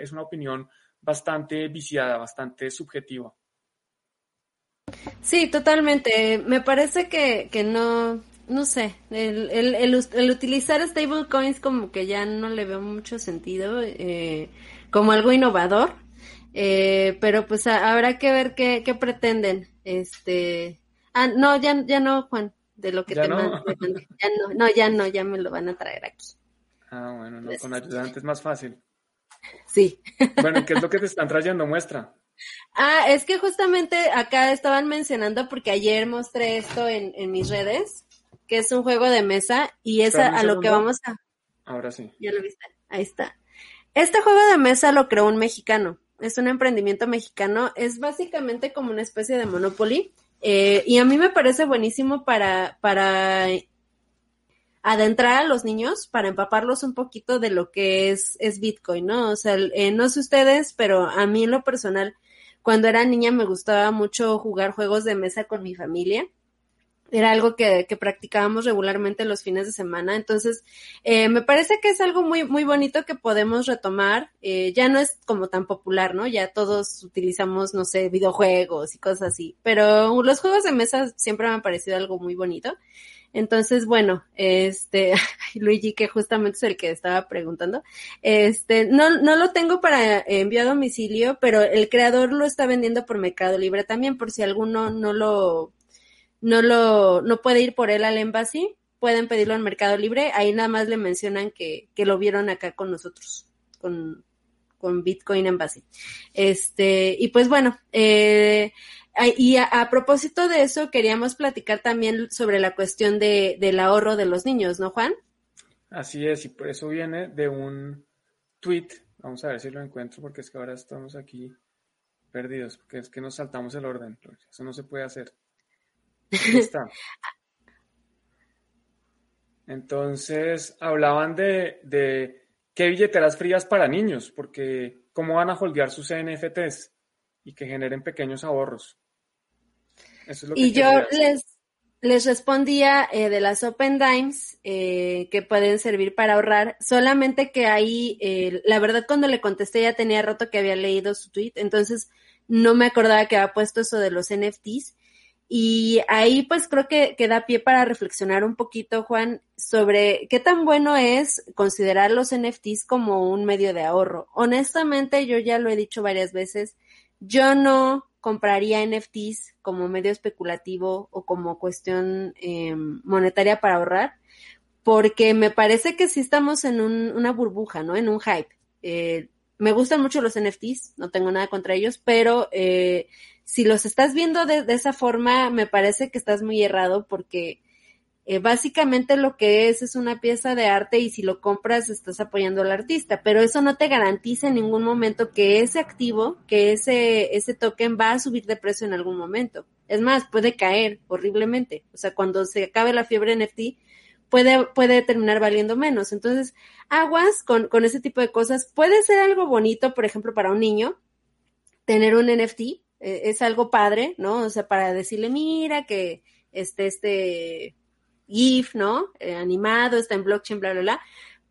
es una opinión bastante viciada, bastante subjetiva. Sí, totalmente. Me parece que, que no, no sé, el, el, el, el utilizar stablecoins como que ya no le veo mucho sentido, eh, como algo innovador, eh, pero pues a, habrá que ver qué, qué pretenden. Este, ah, no, ya, ya no, Juan, de lo que ¿Ya te no? mandé. Ya no, no, ya no, ya me lo van a traer aquí. Ah, bueno, no, con ayudante es más fácil. Sí. Bueno, ¿qué es lo que te están trayendo? Muestra. Ah, es que justamente acá estaban mencionando porque ayer mostré esto en, en mis redes, que es un juego de mesa y es a, a lo que vamos a... Ahora sí. Ya lo viste, ahí está. Este juego de mesa lo creó un mexicano, es un emprendimiento mexicano, es básicamente como una especie de Monopoly eh, y a mí me parece buenísimo para, para adentrar a los niños para empaparlos un poquito de lo que es, es Bitcoin, ¿no? O sea, eh, no sé ustedes, pero a mí en lo personal, cuando era niña me gustaba mucho jugar juegos de mesa con mi familia. Era algo que, que practicábamos regularmente los fines de semana. Entonces, eh, me parece que es algo muy, muy bonito que podemos retomar. Eh, ya no es como tan popular, ¿no? Ya todos utilizamos, no sé, videojuegos y cosas así. Pero los juegos de mesa siempre me han parecido algo muy bonito. Entonces, bueno, este, [laughs] Luigi, que justamente es el que estaba preguntando, este, no, no lo tengo para envío a domicilio, pero el creador lo está vendiendo por Mercado Libre también, por si alguno no lo, no lo, no puede ir por él al embassy, pueden pedirlo en Mercado Libre, ahí nada más le mencionan que, que lo vieron acá con nosotros, con, con Bitcoin Embassy. Este, y pues bueno, eh, y a, a, propósito de eso, queríamos platicar también sobre la cuestión de, del ahorro de los niños, ¿no, Juan? Así es, y por eso viene de un tweet Vamos a ver si lo encuentro porque es que ahora estamos aquí perdidos, porque es que nos saltamos el orden. Eso no se puede hacer. Ahí está. [laughs] Entonces, hablaban de, de qué billeteras frías para niños, porque cómo van a holdear sus NFTs y que generen pequeños ahorros. Eso es lo que y yo les, les respondía eh, de las Open Dimes eh, que pueden servir para ahorrar, solamente que ahí, eh, la verdad cuando le contesté ya tenía rato que había leído su tweet, entonces no me acordaba que había puesto eso de los NFTs. Y ahí pues creo que, que da pie para reflexionar un poquito, Juan, sobre qué tan bueno es considerar los NFTs como un medio de ahorro. Honestamente, yo ya lo he dicho varias veces, yo no compraría NFTs como medio especulativo o como cuestión em, monetaria para ahorrar, porque me parece que sí estamos en una burbuja, ¿no? En un hype. Eh, me gustan mucho los NFTs, no tengo nada contra ellos, pero eh, si los estás viendo de, esa forma, me parece que estás muy errado porque eh, básicamente lo que es es una pieza de arte y si lo compras estás apoyando al artista, pero eso no te garantiza en ningún momento que ese activo, que ese, ese token va a subir de precio en algún momento. Es más, puede caer horriblemente. O sea, cuando se acabe la fiebre NFT, puede, puede terminar valiendo menos. Entonces, aguas con, con ese tipo de cosas. Puede ser algo bonito, por ejemplo, para un niño, tener un NFT, eh, es algo padre, ¿no? O sea, para decirle, mira que este, este, GIF, ¿no? Eh, animado, está en blockchain, bla, bla, bla.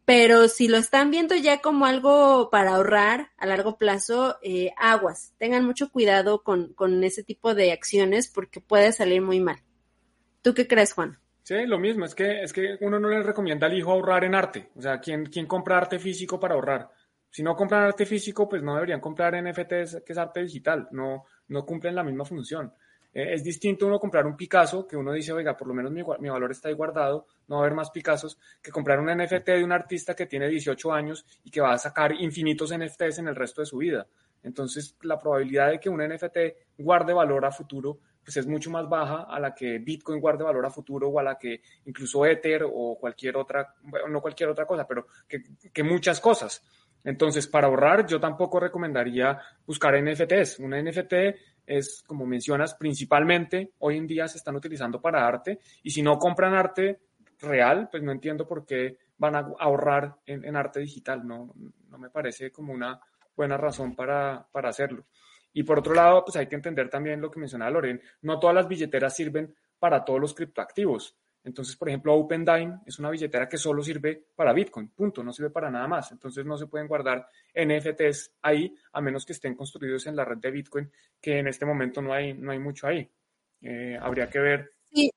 Pero si lo están viendo ya como algo para ahorrar a largo plazo, eh, aguas. Tengan mucho cuidado con, con ese tipo de acciones porque puede salir muy mal. ¿Tú qué crees, Juan? Sí, lo mismo, es que, es que uno no le recomienda al hijo ahorrar en arte. O sea, ¿quién, ¿quién compra arte físico para ahorrar? Si no compran arte físico, pues no deberían comprar NFTs, que es arte digital. No, no cumplen la misma función. Eh, es distinto uno comprar un Picasso, que uno dice, oiga, por lo menos mi, valor está ahí guardado, no va a haber más Picassos, que comprar un NFT de un artista que tiene 18 años y que va a sacar infinitos NFTs en el resto de su vida. Entonces, la probabilidad de que un NFT guarde valor a futuro, pues es mucho más baja a la que Bitcoin guarde valor a futuro o a la que incluso Ether o cualquier otra, bueno, no cualquier otra cosa, pero que, que muchas cosas. Entonces, para ahorrar, yo tampoco recomendaría buscar NFTs. Un NFT es, como mencionas, principalmente hoy en día se están utilizando para arte y si no compran arte real, pues no entiendo por qué van a ahorrar en, arte digital. No, no me parece como una buena razón para, para hacerlo. Y por otro lado, pues hay que entender también lo que mencionaba Loren, no todas las billeteras sirven para todos los criptoactivos. Entonces, por ejemplo, OpenDime es una billetera que solo sirve para Bitcoin, punto, no sirve para nada más. Entonces, no se pueden guardar NFTs ahí a menos que estén construidos en la red de Bitcoin, que en este momento no hay, no hay mucho ahí. Eh, habría que ver. Sí.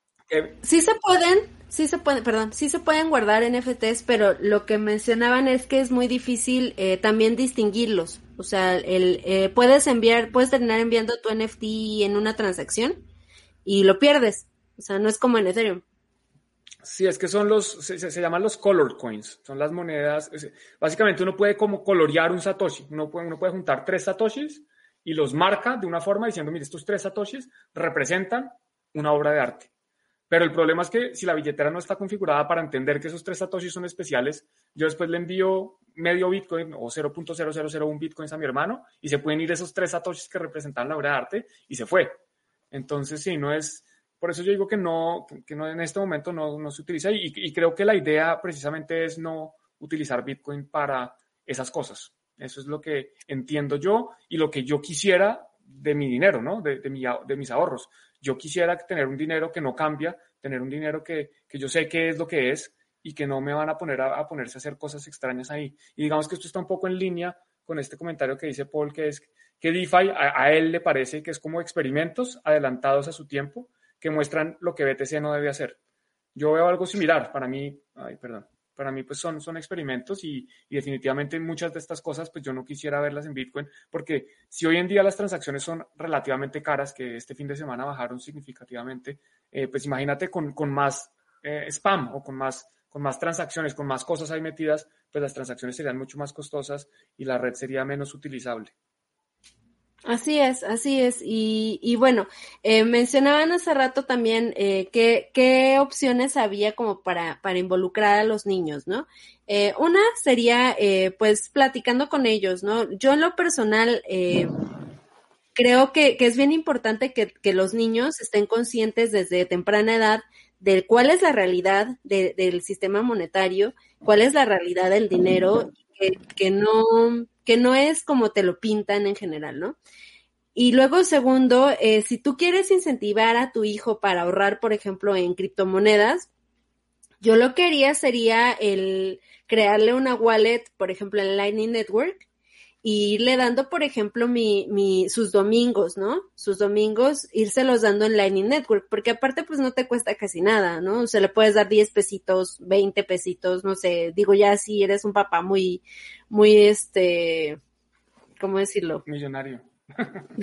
sí se pueden, sí se pueden, perdón, sí se pueden guardar NFTs, pero lo que mencionaban es que es muy difícil eh, también distinguirlos. O sea, el, eh, puedes enviar, puedes terminar enviando tu NFT en una transacción y lo pierdes. O sea, no es como en Ethereum. Sí, es que son los, se, llaman los color coins, son las monedas. básicamente uno puede como colorear un satoshi, uno puede, uno puede juntar tres satoshis y los marca de una forma diciendo, mire, estos tres satoshis representan una obra de arte. Pero el problema es que si la billetera no está configurada para entender que esos tres satoshis son especiales, yo después le envío medio bitcoin o 0.0001 bitcoins a mi hermano y se pueden ir esos tres satoshis que representan la obra de arte y se fue. Entonces, sí, no es, por eso yo digo que no, que no en este momento no, no se utiliza y, y, creo que la idea precisamente es no utilizar Bitcoin para esas cosas. Eso es lo que entiendo yo y lo que yo quisiera de mi dinero, ¿no? De, de, mi, de mis ahorros. Yo quisiera tener un dinero que no cambia, tener un dinero que, que yo sé qué es lo que es y que no me van a poner a, a, ponerse a hacer cosas extrañas ahí. Y digamos que esto está un poco en línea con este comentario que dice Paul, que es que DeFi a, a él le parece que es como experimentos adelantados a su tiempo que muestran lo que BTC no debe hacer. Yo veo algo similar. Para mí, ay, perdón, para mí pues son, son experimentos y, definitivamente muchas de estas cosas pues yo no quisiera verlas en Bitcoin porque si hoy en día las transacciones son relativamente caras, que este fin de semana bajaron significativamente, eh, pues imagínate con, más eh, spam o con más, con más transacciones, con más cosas ahí metidas, pues las transacciones serían mucho más costosas y la red sería menos utilizable. Así es, así es. Y, y bueno, eh, mencionaban hace rato también eh, qué, qué opciones había como para, para involucrar a los niños, ¿no? Eh, una sería, eh, pues, platicando con ellos, ¿no? Yo en lo personal, eh, creo que, que, es bien importante que, que, los niños estén conscientes desde temprana edad de cuál es la realidad de, del sistema monetario, cuál es la realidad del dinero, que no que no es como te lo pintan en general, ¿no? Y luego, segundo, eh, si tú quieres incentivar a tu hijo para ahorrar, por ejemplo, en criptomonedas, yo lo que haría sería el crearle una wallet, por ejemplo, en Lightning Network, y irle dando, por ejemplo, mi, mi, sus domingos, ¿no? Sus domingos, írselos dando en Lightning Network, porque aparte, pues no te cuesta casi nada, ¿no? O sea, le puedes dar 10 pesitos, 20 pesitos, no sé, digo ya si eres un papá muy, muy, este, ¿cómo decirlo? Millonario. [laughs]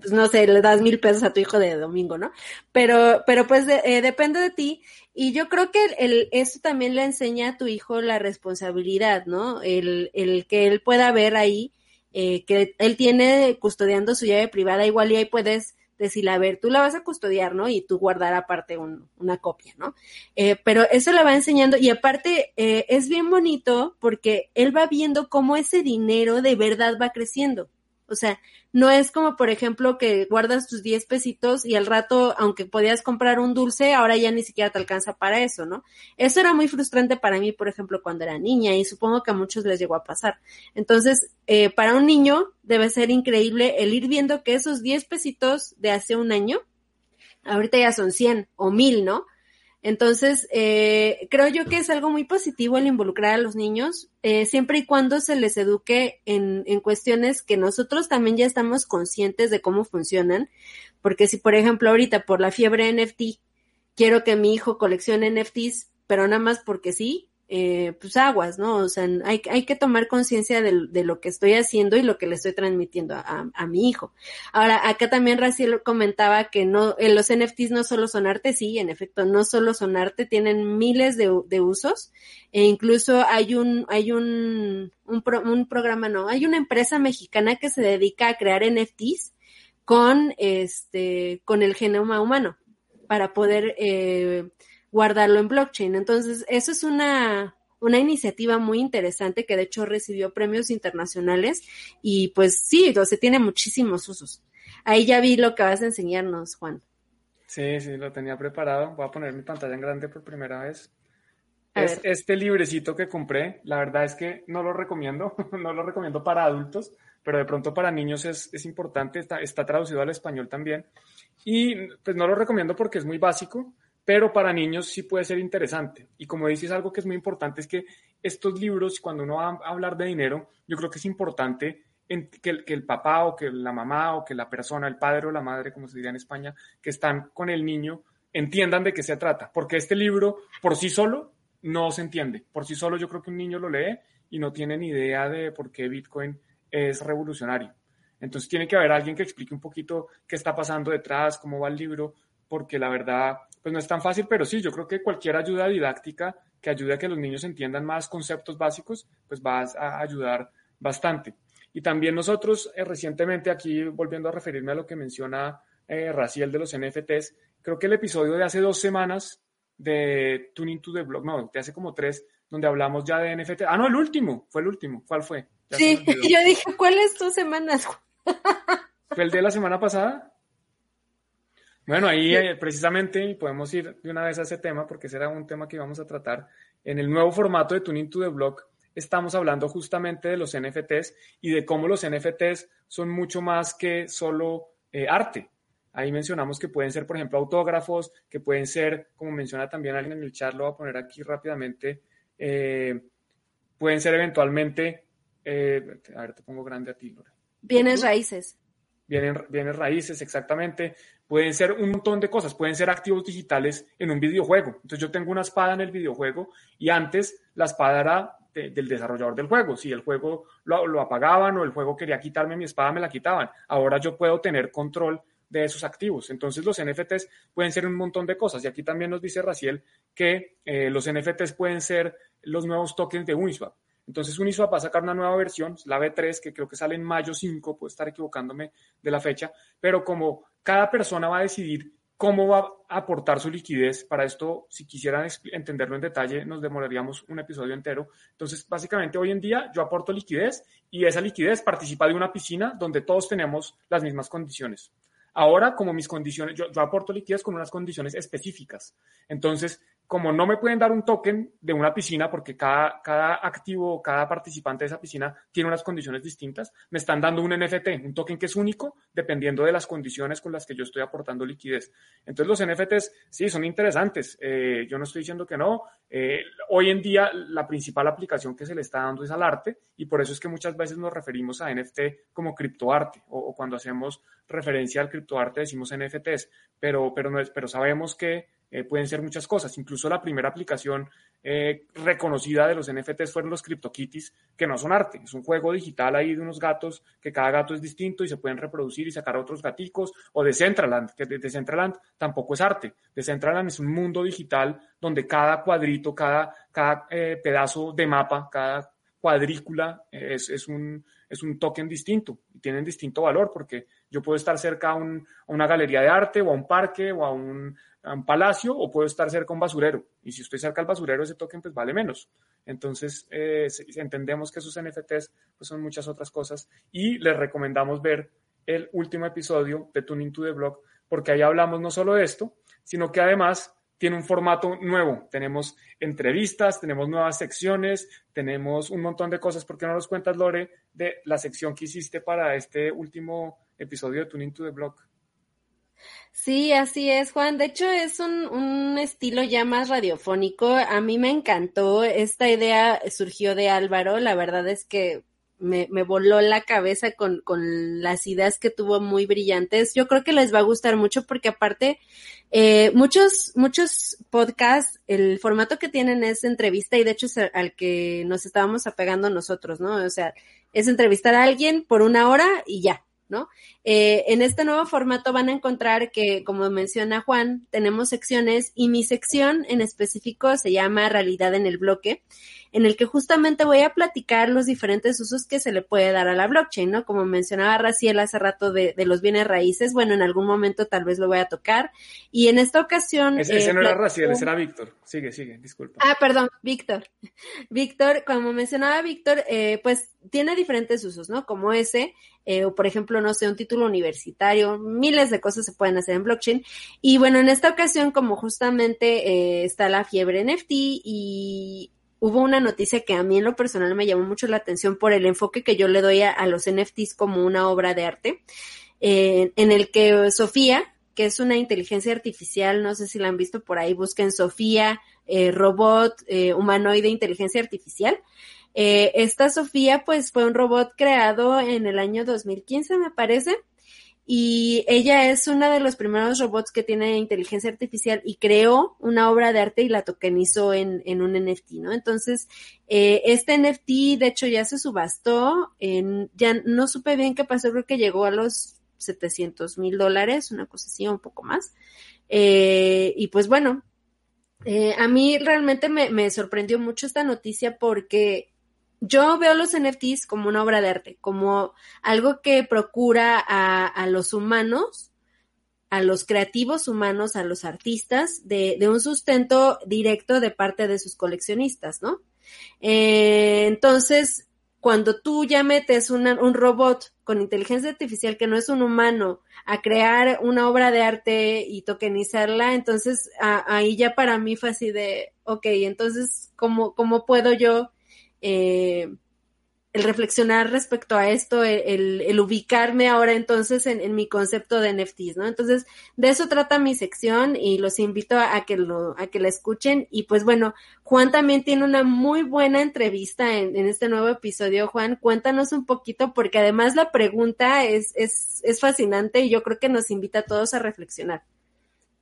pues no sé, le das mil pesos a tu hijo de domingo, ¿no? Pero, pero pues de, eh, depende de ti. Y yo creo que el, el, eso también le enseña a tu hijo la responsabilidad, ¿no? El, el que él pueda ver ahí eh, que él tiene custodiando su llave privada, igual y ahí puedes decirle, a ver, tú la vas a custodiar, ¿no? Y tú guardar aparte un, una copia, ¿no? Eh, pero eso le va enseñando y aparte eh, es bien bonito porque él va viendo cómo ese dinero de verdad va creciendo. O sea, no es como, por ejemplo, que guardas tus 10 pesitos y al rato, aunque podías comprar un dulce, ahora ya ni siquiera te alcanza para eso, ¿no? Eso era muy frustrante para mí, por ejemplo, cuando era niña y supongo que a muchos les llegó a pasar. Entonces, eh, para un niño debe ser increíble el ir viendo que esos 10 pesitos de hace un año, ahorita ya son 100 o 1000, ¿no? Entonces, eh, creo yo que es algo muy positivo el involucrar a los niños, eh, siempre y cuando se les eduque en, en, cuestiones que nosotros también ya estamos conscientes de cómo funcionan, porque si, por ejemplo, ahorita por la fiebre NFT, quiero que mi hijo coleccione NFTs, pero nada más porque sí, eh, pues aguas, ¿no? O sea, hay, hay que tomar conciencia de, de, lo que estoy haciendo y lo que le estoy transmitiendo a, a mi hijo. Ahora, acá también Raciel comentaba que no, en los NFTs no solo son arte, sí, en efecto, no solo son arte, tienen miles de, de usos, e incluso hay un, hay un, un, pro, un programa, no, hay una empresa mexicana que se dedica a crear NFTs con este, con el genoma humano, para poder, eh, guardarlo en blockchain. Entonces, eso es una, una iniciativa muy interesante que de hecho recibió premios internacionales y pues sí, sea, tiene muchísimos usos. Ahí ya vi lo que vas a enseñarnos, Juan. Sí, sí, lo tenía preparado. Voy a poner mi pantalla en grande por primera vez. A es ver. este librecito que compré. La verdad es que no lo recomiendo, [laughs] no lo recomiendo para adultos, pero de pronto para niños es, es importante, está, está traducido al español también. Y pues no lo recomiendo porque es muy básico, pero para niños sí puede ser interesante. Y como dices, algo que es muy importante es que estos libros, cuando uno va a hablar de dinero, yo creo que es importante en que, el, que, el, papá o que la mamá o que la persona, el padre o la madre, como se diría en España, que están con el niño, entiendan de qué se trata. Porque este libro por sí solo no se entiende. Por sí solo yo creo que un niño lo lee y no tiene ni idea de por qué Bitcoin es revolucionario. Entonces tiene que haber alguien que explique un poquito qué está pasando detrás, cómo va el libro, porque la verdad pues no es tan fácil, pero sí, yo creo que cualquier ayuda didáctica que ayude a que los niños entiendan más conceptos básicos, pues va a ayudar bastante. Y también nosotros eh, recientemente, aquí volviendo a referirme a lo que menciona eh, Raciel de los NFTs, creo que el episodio de hace dos semanas de Tuning to the Blog, no, de hace como tres, donde hablamos ya de NFT. Ah, no, el último, fue el último. ¿Cuál fue? Ya sí, [laughs] yo dije, ¿cuáles dos semanas? [laughs] ¿Fue el de la semana pasada? Bueno, ahí eh, precisamente podemos ir de una vez a ese tema, porque ese era un tema que íbamos a tratar. En el nuevo formato de Tuning to the Block, estamos hablando justamente de los NFTs y de cómo los NFTs son mucho más que solo eh, arte. Ahí mencionamos que pueden ser, por ejemplo, autógrafos, que pueden ser, como menciona también alguien en el chat, lo voy a poner aquí rápidamente, eh, pueden ser eventualmente, eh, a ver, te pongo grande a ti, Lore. Bienes raíces. Bienes, bienes raíces, exactamente pueden ser un montón de cosas, pueden ser activos digitales en un videojuego. Entonces yo tengo una espada en el videojuego y antes la espada era de, del desarrollador del juego. Si el juego lo, lo, apagaban o el juego quería quitarme mi espada, me la quitaban. Ahora yo puedo tener control de esos activos. Entonces los NFTs pueden ser un montón de cosas. Y aquí también nos dice Raciel que eh, los NFTs pueden ser los nuevos tokens de Uniswap. Entonces Uniswap va a sacar una nueva versión, la V3, que creo que sale en mayo 5, puedo estar equivocándome de la fecha, pero como cada persona va a decidir cómo va a aportar su liquidez. Para esto, si quisieran entenderlo en detalle, nos demoraríamos un episodio entero. Entonces, básicamente hoy en día yo aporto liquidez y esa liquidez participa de una piscina donde todos tenemos las mismas condiciones. Ahora, como mis condiciones, yo, yo aporto liquidez con unas condiciones específicas. Entonces, como no me pueden dar un token de una piscina porque cada, cada activo, cada participante de esa piscina tiene unas condiciones distintas, me están dando un NFT, un token que es único dependiendo de las condiciones con las que yo estoy aportando liquidez. Entonces los NFTs sí son interesantes. Eh, yo no estoy diciendo que no. Eh, hoy en día la principal aplicación que se le está dando es al arte y por eso es que muchas veces nos referimos a NFT como criptoarte o, o cuando hacemos referencia al criptoarte decimos NFTs, pero, pero, no pero sabemos que eh, pueden ser muchas cosas. Incluso la primera aplicación eh, reconocida de los NFTs fueron los CryptoKitties, que no son arte, es un juego digital ahí de unos gatos, que cada gato es distinto y se pueden reproducir y sacar otros gaticos, o Decentraland, que Decentraland tampoco es arte. Decentraland es un mundo digital donde cada cuadrito, cada, cada eh, pedazo de mapa, cada cuadrícula es, es, un, es un token distinto y tienen distinto valor porque yo puedo estar cerca a, un, a una galería de arte o a un parque o a un, a un palacio o puedo estar cerca a un basurero. Y si estoy cerca al basurero, ese token pues vale menos. Entonces, eh, entendemos que sus NFTs pues, son muchas otras cosas y les recomendamos ver el último episodio de Tuning to the Block porque ahí hablamos no solo de esto, sino que además tiene un formato nuevo. Tenemos entrevistas, tenemos nuevas secciones, tenemos un montón de cosas. ¿Por qué no nos cuentas, Lore, de la sección que hiciste para este último episodio de Tuning to the Block? Sí, así es, Juan. De hecho, es un, un, estilo ya más radiofónico. A mí me encantó. Esta idea surgió de Álvaro. La verdad es que me, me voló la cabeza con, con, las ideas que tuvo muy brillantes. Yo creo que les va a gustar mucho porque aparte, eh, muchos, muchos podcasts, el formato que tienen es entrevista y de hecho es al que nos estábamos apegando nosotros, ¿no? O sea, es entrevistar a alguien por una hora y ya, ¿no? Eh, en este nuevo formato van a encontrar que, como menciona Juan, tenemos secciones y mi sección en específico se llama Realidad en el bloque, en el que justamente voy a platicar los diferentes usos que se le puede dar a la blockchain, ¿no? Como mencionaba Raciel hace rato de, de los bienes raíces, bueno, en algún momento tal vez lo voy a tocar. Y en esta ocasión... Ese, ese eh, no era Raciel, ese era Víctor. Sigue, sigue, disculpa. Ah, perdón, Víctor. [laughs] Víctor, como mencionaba Víctor, eh, pues tiene diferentes usos, ¿no? Como ese, eh, o por ejemplo, no sé, un título universitario, miles de cosas se pueden hacer en blockchain. Y bueno, en esta ocasión, como justamente eh, está la fiebre NFT y hubo una noticia que a mí en lo personal me llamó mucho la atención por el enfoque que yo le doy a, los NFTs como una obra de arte, eh, en el que Sofía, que es una inteligencia artificial, no sé si la han visto por ahí, busquen Sofía, eh, robot, eh, humanoide, inteligencia artificial. Eh, esta Sofía, pues fue un robot creado en el año 2015, me parece, y ella es una de los primeros robots que tiene inteligencia artificial y creó una obra de arte y la tokenizó en, un NFT, ¿no? Entonces, eh, este NFT, de hecho, ya se subastó, ya no supe bien qué pasó, creo que llegó a los 700 mil dólares, una cosa un poco más. Eh, y pues bueno, a mí realmente me, me sorprendió mucho esta noticia porque yo veo los NFTs como una obra de arte, como algo que procura a, a los humanos, a los creativos humanos, a los artistas, de, de un sustento directo de parte de sus coleccionistas, ¿no? Eh, entonces, cuando tú ya metes una, un robot con inteligencia artificial que no es un humano a crear una obra de arte y tokenizarla, entonces ahí ya para mí fue así de, ok, entonces, ¿cómo, cómo puedo yo eh, el reflexionar respecto a esto, el, el ubicarme ahora entonces en, mi concepto de NFTs, ¿no? Entonces, de eso trata mi sección y los invito a, a, que lo, a que la escuchen. Y pues bueno, Juan también tiene una muy buena entrevista en, en, este nuevo episodio. Juan, cuéntanos un poquito, porque además la pregunta es, es, es fascinante y yo creo que nos invita a todos a reflexionar.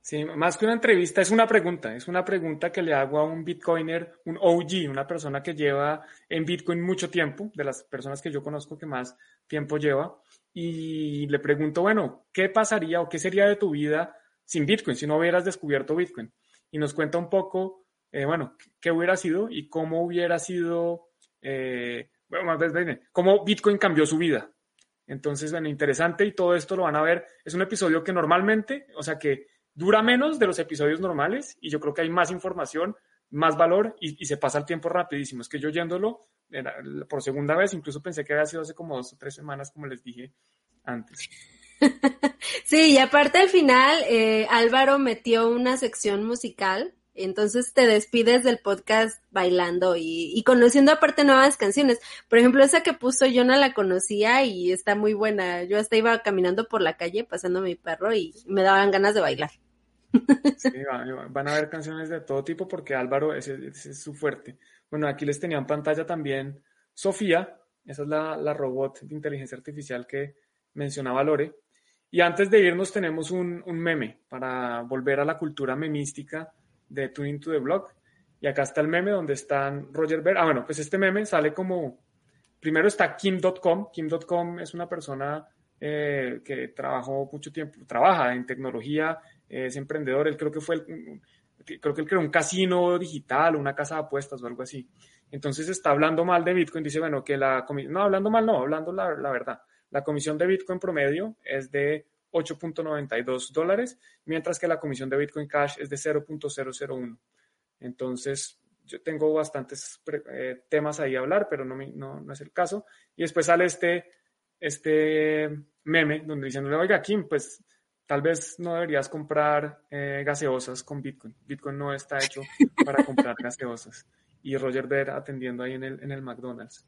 Sí, más que una entrevista, es una pregunta, es una pregunta que le hago a un bitcoiner, un OG, una persona que lleva en Bitcoin mucho tiempo, de las personas que yo conozco que más tiempo lleva, y le pregunto, bueno, ¿qué pasaría o qué sería de tu vida sin Bitcoin si no hubieras descubierto Bitcoin? Y nos cuenta un poco, eh, bueno, qué hubiera sido y cómo hubiera sido eh, bueno, más bien, cómo Bitcoin cambió su vida. Entonces, bueno, interesante y todo esto lo van a ver. Es un episodio que normalmente, o sea, que dura menos de los episodios normales y yo creo que hay más información, más valor y, se pasa el tiempo rapidísimo. Es que yo yéndolo por segunda vez, incluso pensé que había sido hace como dos o tres semanas, como les dije antes. [laughs] Sí, y aparte al final, eh, Álvaro metió una sección musical entonces te despides del podcast bailando y, conociendo aparte nuevas canciones. Por ejemplo, esa que puso yo no la conocía y está muy buena. Yo hasta iba caminando por la calle pasando mi perro y me daban ganas de bailar. Van a haber canciones de todo tipo porque Álvaro ese, es su fuerte. Bueno, aquí les tenía en pantalla también Sofía, esa es la, robot de inteligencia artificial que mencionaba Lore. Y antes de irnos tenemos un, un meme para volver a la cultura memística de Tuning to the Block. Y acá está el meme donde están Roger Ver. Ah, bueno, pues este meme sale como. Primero está Kim.com. Kim.com es una persona eh, que trabajó mucho tiempo, trabaja en tecnología, es emprendedor. Él creo que fue el, creo que él creó un casino digital, una casa de apuestas o algo así. Entonces está hablando mal de Bitcoin. Dice, bueno, que la no, hablando mal, no, hablando la, la verdad. La comisión de Bitcoin promedio es de 8.92 dólares, mientras que la comisión de Bitcoin Cash es de 0.001. Entonces, yo tengo bastantes eh, temas ahí a hablar, pero no, no, es el caso. Y después sale este, este meme donde dicen, oiga, Kim, pues tal vez no deberías comprar eh, gaseosas con Bitcoin. Bitcoin no está hecho [laughs] para comprar gaseosas. Y Roger Ver atendiendo ahí en el, en el McDonald's.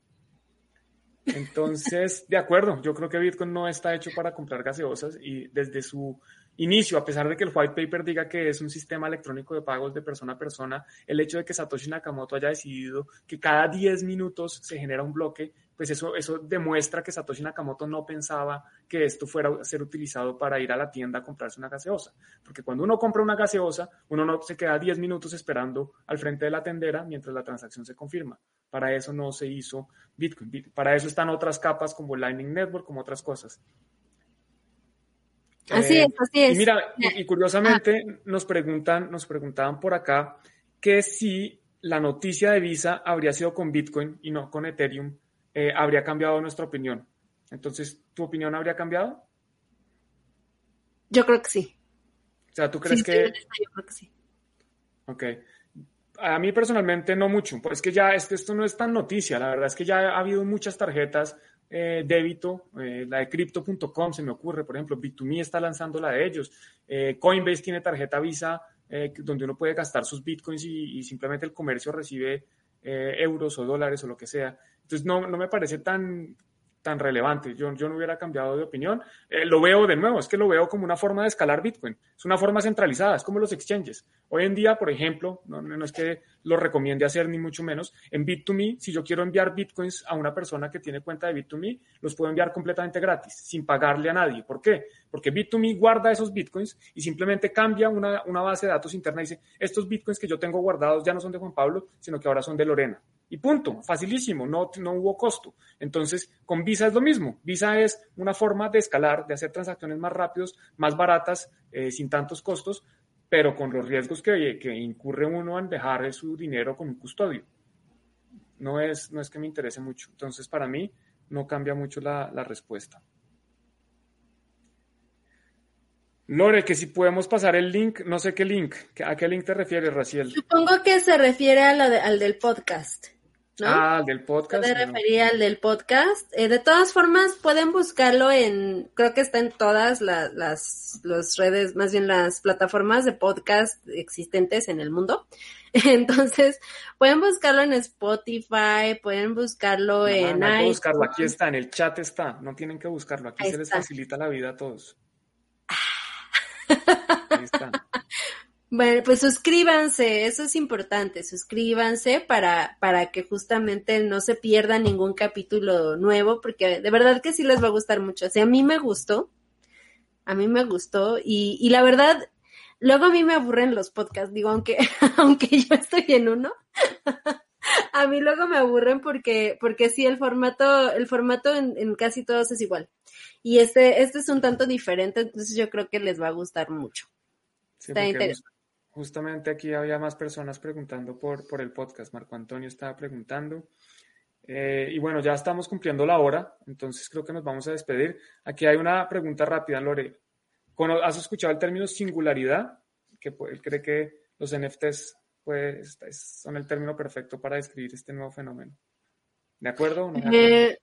Entonces, de acuerdo, yo creo que Bitcoin no está hecho para comprar gaseosas y desde su inicio, a pesar de que el white paper diga que es un sistema electrónico de pagos de persona a persona, el hecho de que Satoshi Nakamoto haya decidido que cada 10 minutos se genera un bloque, pues eso, eso demuestra que Satoshi Nakamoto no pensaba que esto fuera a ser utilizado para ir a la tienda a comprarse una gaseosa. Porque cuando uno compra una gaseosa, uno no se queda 10 minutos esperando al frente de la tendera mientras la transacción se confirma. Para eso no se hizo Bitcoin. Para eso están otras capas como Lightning Network, como otras cosas. Así es, así es. Y mira, y, curiosamente ah. nos preguntan, nos preguntaban por acá que si la noticia de Visa habría sido con Bitcoin y no con Ethereum, eh, habría cambiado nuestra opinión. Entonces, ¿tu opinión habría cambiado? Yo creo que sí. O sea, ¿tú crees que...? yo creo que sí. Ok. A mí personalmente no mucho, pues es que ya esto, esto no es tan noticia, la verdad es que ya ha habido muchas tarjetas eh, débito, eh, la de crypto.com se me ocurre, por ejemplo, Bit2Me está lanzando la de ellos, eh, Coinbase tiene tarjeta Visa donde uno puede gastar sus bitcoins y, simplemente el comercio recibe euros o dólares o lo que sea. Entonces no, no me parece tan, tan relevante. Yo, yo no hubiera cambiado de opinión. Eh, lo veo de nuevo, es que lo veo como una forma de escalar Bitcoin. Es una forma centralizada, es como los exchanges. Hoy en día, por ejemplo, no, no es que lo recomiende hacer ni mucho menos, en Bit2Me, si yo quiero enviar Bitcoins a una persona que tiene cuenta de Bit2Me, los puedo enviar completamente gratis, sin pagarle a nadie. ¿Por qué? Porque Bit2Me guarda esos Bitcoins y simplemente cambia una, una base de datos interna y dice, estos Bitcoins que yo tengo guardados ya no son de Juan Pablo, sino que ahora son de Lorena y punto, facilísimo, no, no hubo costo. Entonces, con Visa es lo mismo. Visa es una forma de escalar, de hacer transacciones más rápidos, más baratas, eh, sin tantos costos, pero con los riesgos que, que, incurre uno en dejar su dinero con un custodio. No es, no es que me interese mucho. Entonces, para mí, no cambia mucho la, la respuesta. Lore, que si podemos pasar el link, no sé qué link, ¿a qué link te refieres, Raciel? Supongo que se refiere a al del podcast. Ah, del podcast. Se refería al del podcast. Eh, de todas formas, pueden buscarlo en, creo que está en todas las, las redes, más bien las plataformas de podcast existentes en el mundo. [laughs] Entonces, pueden buscarlo en Spotify, pueden buscarlo en no hay que buscarlo, aquí está, en el chat está, no tienen que buscarlo, aquí se les facilita la vida a todos. Ahí está. [laughs] Bueno, pues suscríbanse, eso es importante, suscríbanse para, para que justamente no se pierda ningún capítulo nuevo, porque de verdad que sí les va a gustar mucho. O sea, a mí me gustó, a mí me gustó, y, y la verdad, luego a mí me aburren los podcasts, digo, aunque, [laughs] aunque yo estoy en uno, [laughs] a mí luego me aburren porque, porque sí, el formato, el formato en, en casi todos es igual. Y este, este es un tanto diferente, entonces yo creo que les va a gustar mucho. Está interesante. Justamente aquí había más personas preguntando por, por el podcast. Marco Antonio estaba preguntando. Eh, y bueno, ya estamos cumpliendo la hora, entonces creo que nos vamos a despedir. Aquí hay una pregunta rápida, Lore. ¿Has escuchado el término singularidad? Que él cree que los NFTs pues, son el término perfecto para describir este nuevo fenómeno. ¿De acuerdo? ¿No, eh,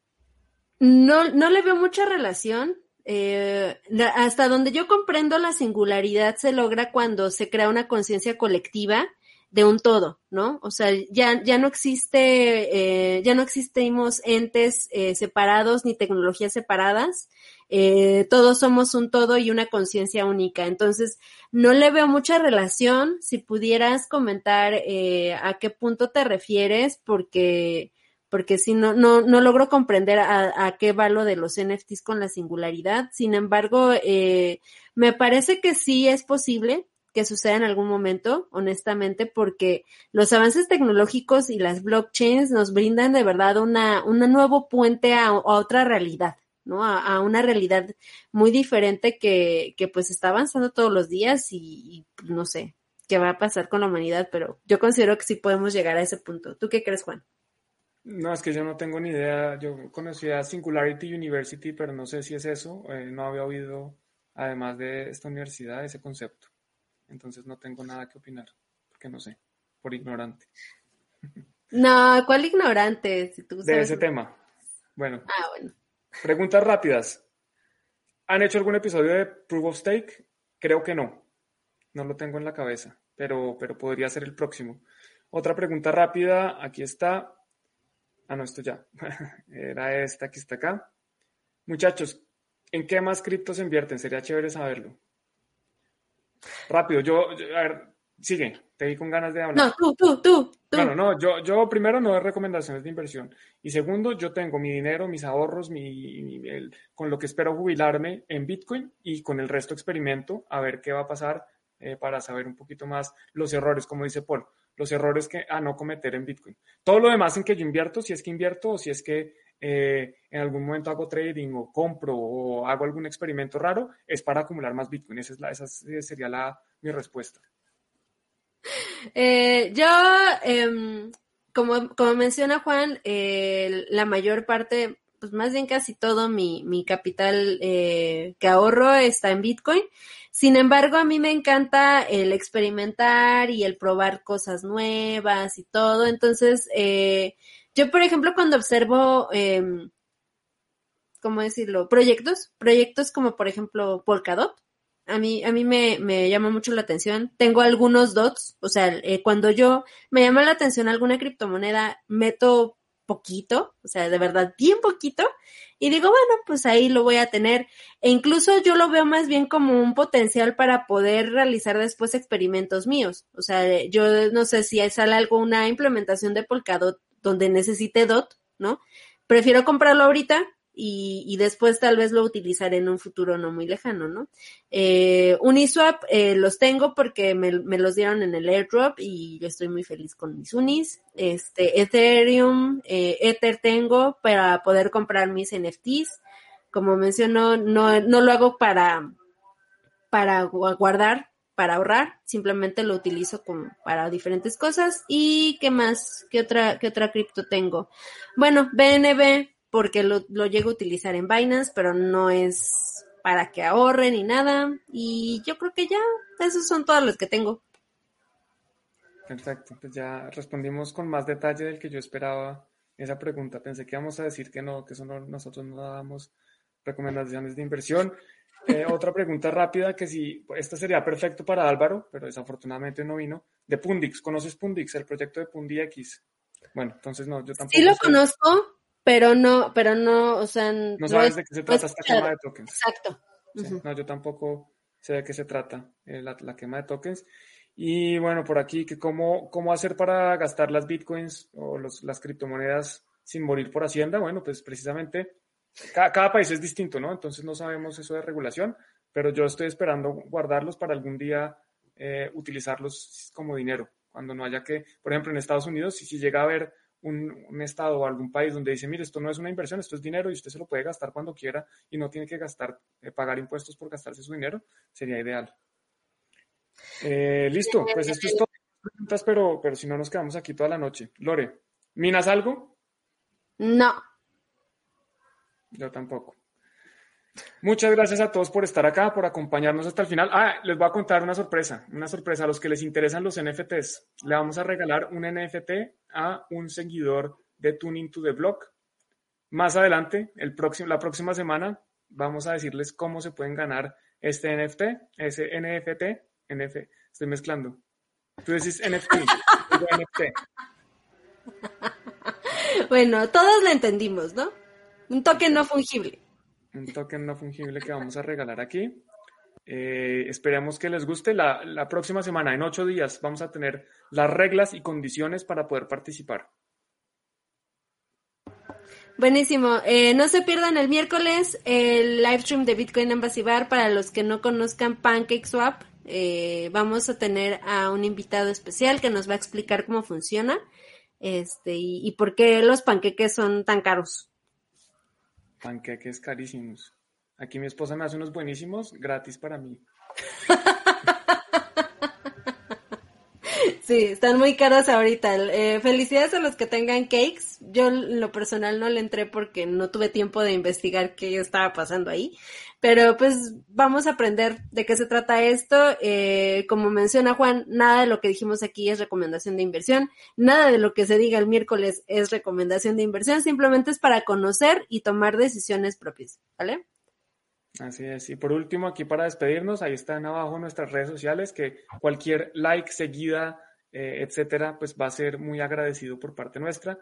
no, no le veo mucha relación. Eh, hasta donde yo comprendo la singularidad se logra cuando se crea una conciencia colectiva de un todo, ¿no? O sea, ya, ya no existe, eh, ya no existimos entes eh, separados ni tecnologías separadas, todos somos un todo y una conciencia única. Entonces, no le veo mucha relación. Si pudieras comentar a qué punto te refieres, porque, porque si no, no, no logro comprender a, a, qué va lo de los NFTs con la singularidad. Sin embargo, eh, me parece que sí es posible que suceda en algún momento, honestamente, porque los avances tecnológicos y las blockchains nos brindan de verdad una, un nuevo puente a, otra realidad, ¿no? A, una realidad muy diferente que, que pues está avanzando todos los días y, y, no sé qué va a pasar con la humanidad, pero yo considero que sí podemos llegar a ese punto. ¿Tú qué crees, Juan? No, es que yo no tengo ni idea. Yo conocía Singularity University, pero no sé si es eso. Eh, no había oído, además de esta universidad, ese concepto. Entonces no tengo nada que opinar, porque no sé, por ignorante. [laughs] No, ¿cuál ignorante? Si tú sabes... De ese tema. Bueno. Ah, bueno. Preguntas rápidas. ¿Han hecho algún episodio de Proof of Stake? Creo que no. No lo tengo en la cabeza, pero, pero podría ser el próximo. Otra pregunta rápida, aquí está. Ah, no, esto ya. [laughs] Era esta, aquí está acá. Muchachos, ¿en qué más criptos invierten? Sería chévere saberlo. Rápido, yo, yo, a ver, sigue, te di con ganas de hablar. No, tú, tú, tú. tú. Bueno, no, yo, yo primero no doy recomendaciones de inversión. Y segundo, yo tengo mi dinero, mis ahorros, mi, mi el, con lo que espero jubilarme en Bitcoin y con el resto experimento a ver qué va a pasar eh, para saber un poquito más los errores, como dice Paul, los errores que a no cometer en Bitcoin. Todo lo demás en que yo invierto, si es que invierto o si es que eh, en algún momento hago trading o compro o hago algún experimento raro, es para acumular más Bitcoin. Esa, es la, esa sería la, mi respuesta. Eh, yo, eh, como, como menciona Juan, la mayor parte, pues más bien casi todo mi, mi capital eh, que ahorro está en Bitcoin. Sin embargo, a mí me encanta el experimentar y el probar cosas nuevas y todo. Entonces, eh, yo, por ejemplo, cuando observo, eh, ¿cómo decirlo? Proyectos, proyectos como por ejemplo Polkadot, a mí, a mí me, me llama mucho la atención. Tengo algunos dots, o sea, eh, cuando yo me llama la atención alguna criptomoneda, meto poquito, o sea, de verdad, bien poquito, y digo, bueno, pues ahí lo voy a tener. E incluso yo lo veo más bien como un potencial para poder realizar después experimentos míos. O sea, yo no sé si sale alguna implementación de Polkadot donde necesite DOT, ¿no? Prefiero comprarlo ahorita y, después tal vez lo utilizaré en un futuro no muy lejano, ¿no? Eh, Uniswap eh, los tengo porque me, me, los dieron en el airdrop y yo estoy muy feliz con mis Unis. Este, Ethereum, eh, Ether tengo para poder comprar mis NFTs. Como menciono, no, no lo hago para, para guardar, para ahorrar, simplemente lo utilizo como para diferentes cosas. ¿Y qué más? ¿Qué otra, qué otra cripto tengo? Bueno, BNB, porque lo, lo llego a utilizar en Binance, pero no es para que ahorre ni nada. Y yo creo que ya, esos son todos los que tengo. Perfecto, pues ya respondimos con más detalle del que yo esperaba esa pregunta. Pensé que íbamos a decir que no, que eso no, nosotros no dábamos recomendaciones de inversión. Eh, [laughs] otra pregunta rápida, que si, esta sería perfecto para Álvaro, pero desafortunadamente no vino, de Pundix. ¿Conoces Pundix, el proyecto de Pundix? Bueno, entonces no, yo tampoco. Sí lo sé. conozco, pero no, pero no, o sea. No sabes de qué se trata esta quema de tokens. Exacto. Sí, uh -huh. No, yo tampoco sé de qué se trata eh, la, la, quema de tokens. Y bueno, por aquí, que cómo, cómo hacer para gastar las bitcoins o los, las criptomonedas sin morir por Hacienda. Bueno, pues precisamente cada, cada, país es distinto, ¿no? Entonces no sabemos eso de regulación, pero yo estoy esperando guardarlos para algún día eh, utilizarlos como dinero. Cuando no haya que, por ejemplo, en Estados Unidos, si, si llega a haber un, un, estado o algún país donde dice, mire, esto no es una inversión, esto es dinero y usted se lo puede gastar cuando quiera y no tiene que gastar, eh, pagar impuestos por gastarse su dinero, sería ideal. Eh, listo, pues esto es todo. Pero, pero si no nos quedamos aquí toda la noche. Lore, ¿minas algo? No. Yo tampoco. Muchas gracias a todos por estar acá, por acompañarnos hasta el final. Ah, les voy a contar una sorpresa, una sorpresa a los que les interesan los NFTs. Le vamos a regalar un NFT a un seguidor de Tuning to the Block. Más adelante, el próximo, la próxima semana, vamos a decirles cómo se pueden ganar este NFT, ese NFT, NF, estoy mezclando. Tú decís NFT, NFT. [laughs] Bueno, todos lo entendimos, ¿no? Un token no fungible. Un token no fungible que vamos a regalar aquí. Eh, esperemos que les guste. La, próxima semana, en ocho días, vamos a tener las reglas y condiciones para poder participar. Buenísimo. Eh, no se pierdan el miércoles el live stream de Bitcoin Embassy Bar. Para los que no conozcan PancakeSwap, eh, vamos a tener a un invitado especial que nos va a explicar cómo funciona este y por qué los panqueques son tan caros. Panqueques carísimos. Aquí mi esposa me hace unos buenísimos gratis para mí. [laughs] Sí, están muy caros ahorita. Eh, felicidades a los que tengan cakes. Yo en lo personal no le entré porque no tuve tiempo de investigar qué estaba pasando ahí. Pero pues vamos a aprender de qué se trata esto. Eh, como menciona Juan, nada de lo que dijimos aquí es recomendación de inversión. Nada de lo que se diga el miércoles es recomendación de inversión. Simplemente es para conocer y tomar decisiones propias. ¿Vale? Así es. Y por último, aquí para despedirnos, ahí están abajo nuestras redes sociales, que cualquier like, seguida, eh, etcétera, pues va a ser muy agradecido por parte nuestra.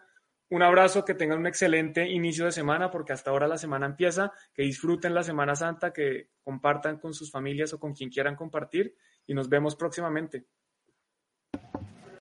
Un abrazo, que tengan un excelente inicio de semana, porque hasta ahora la semana empieza, que disfruten la Semana Santa, que compartan con sus familias o con quien quieran compartir y nos vemos próximamente.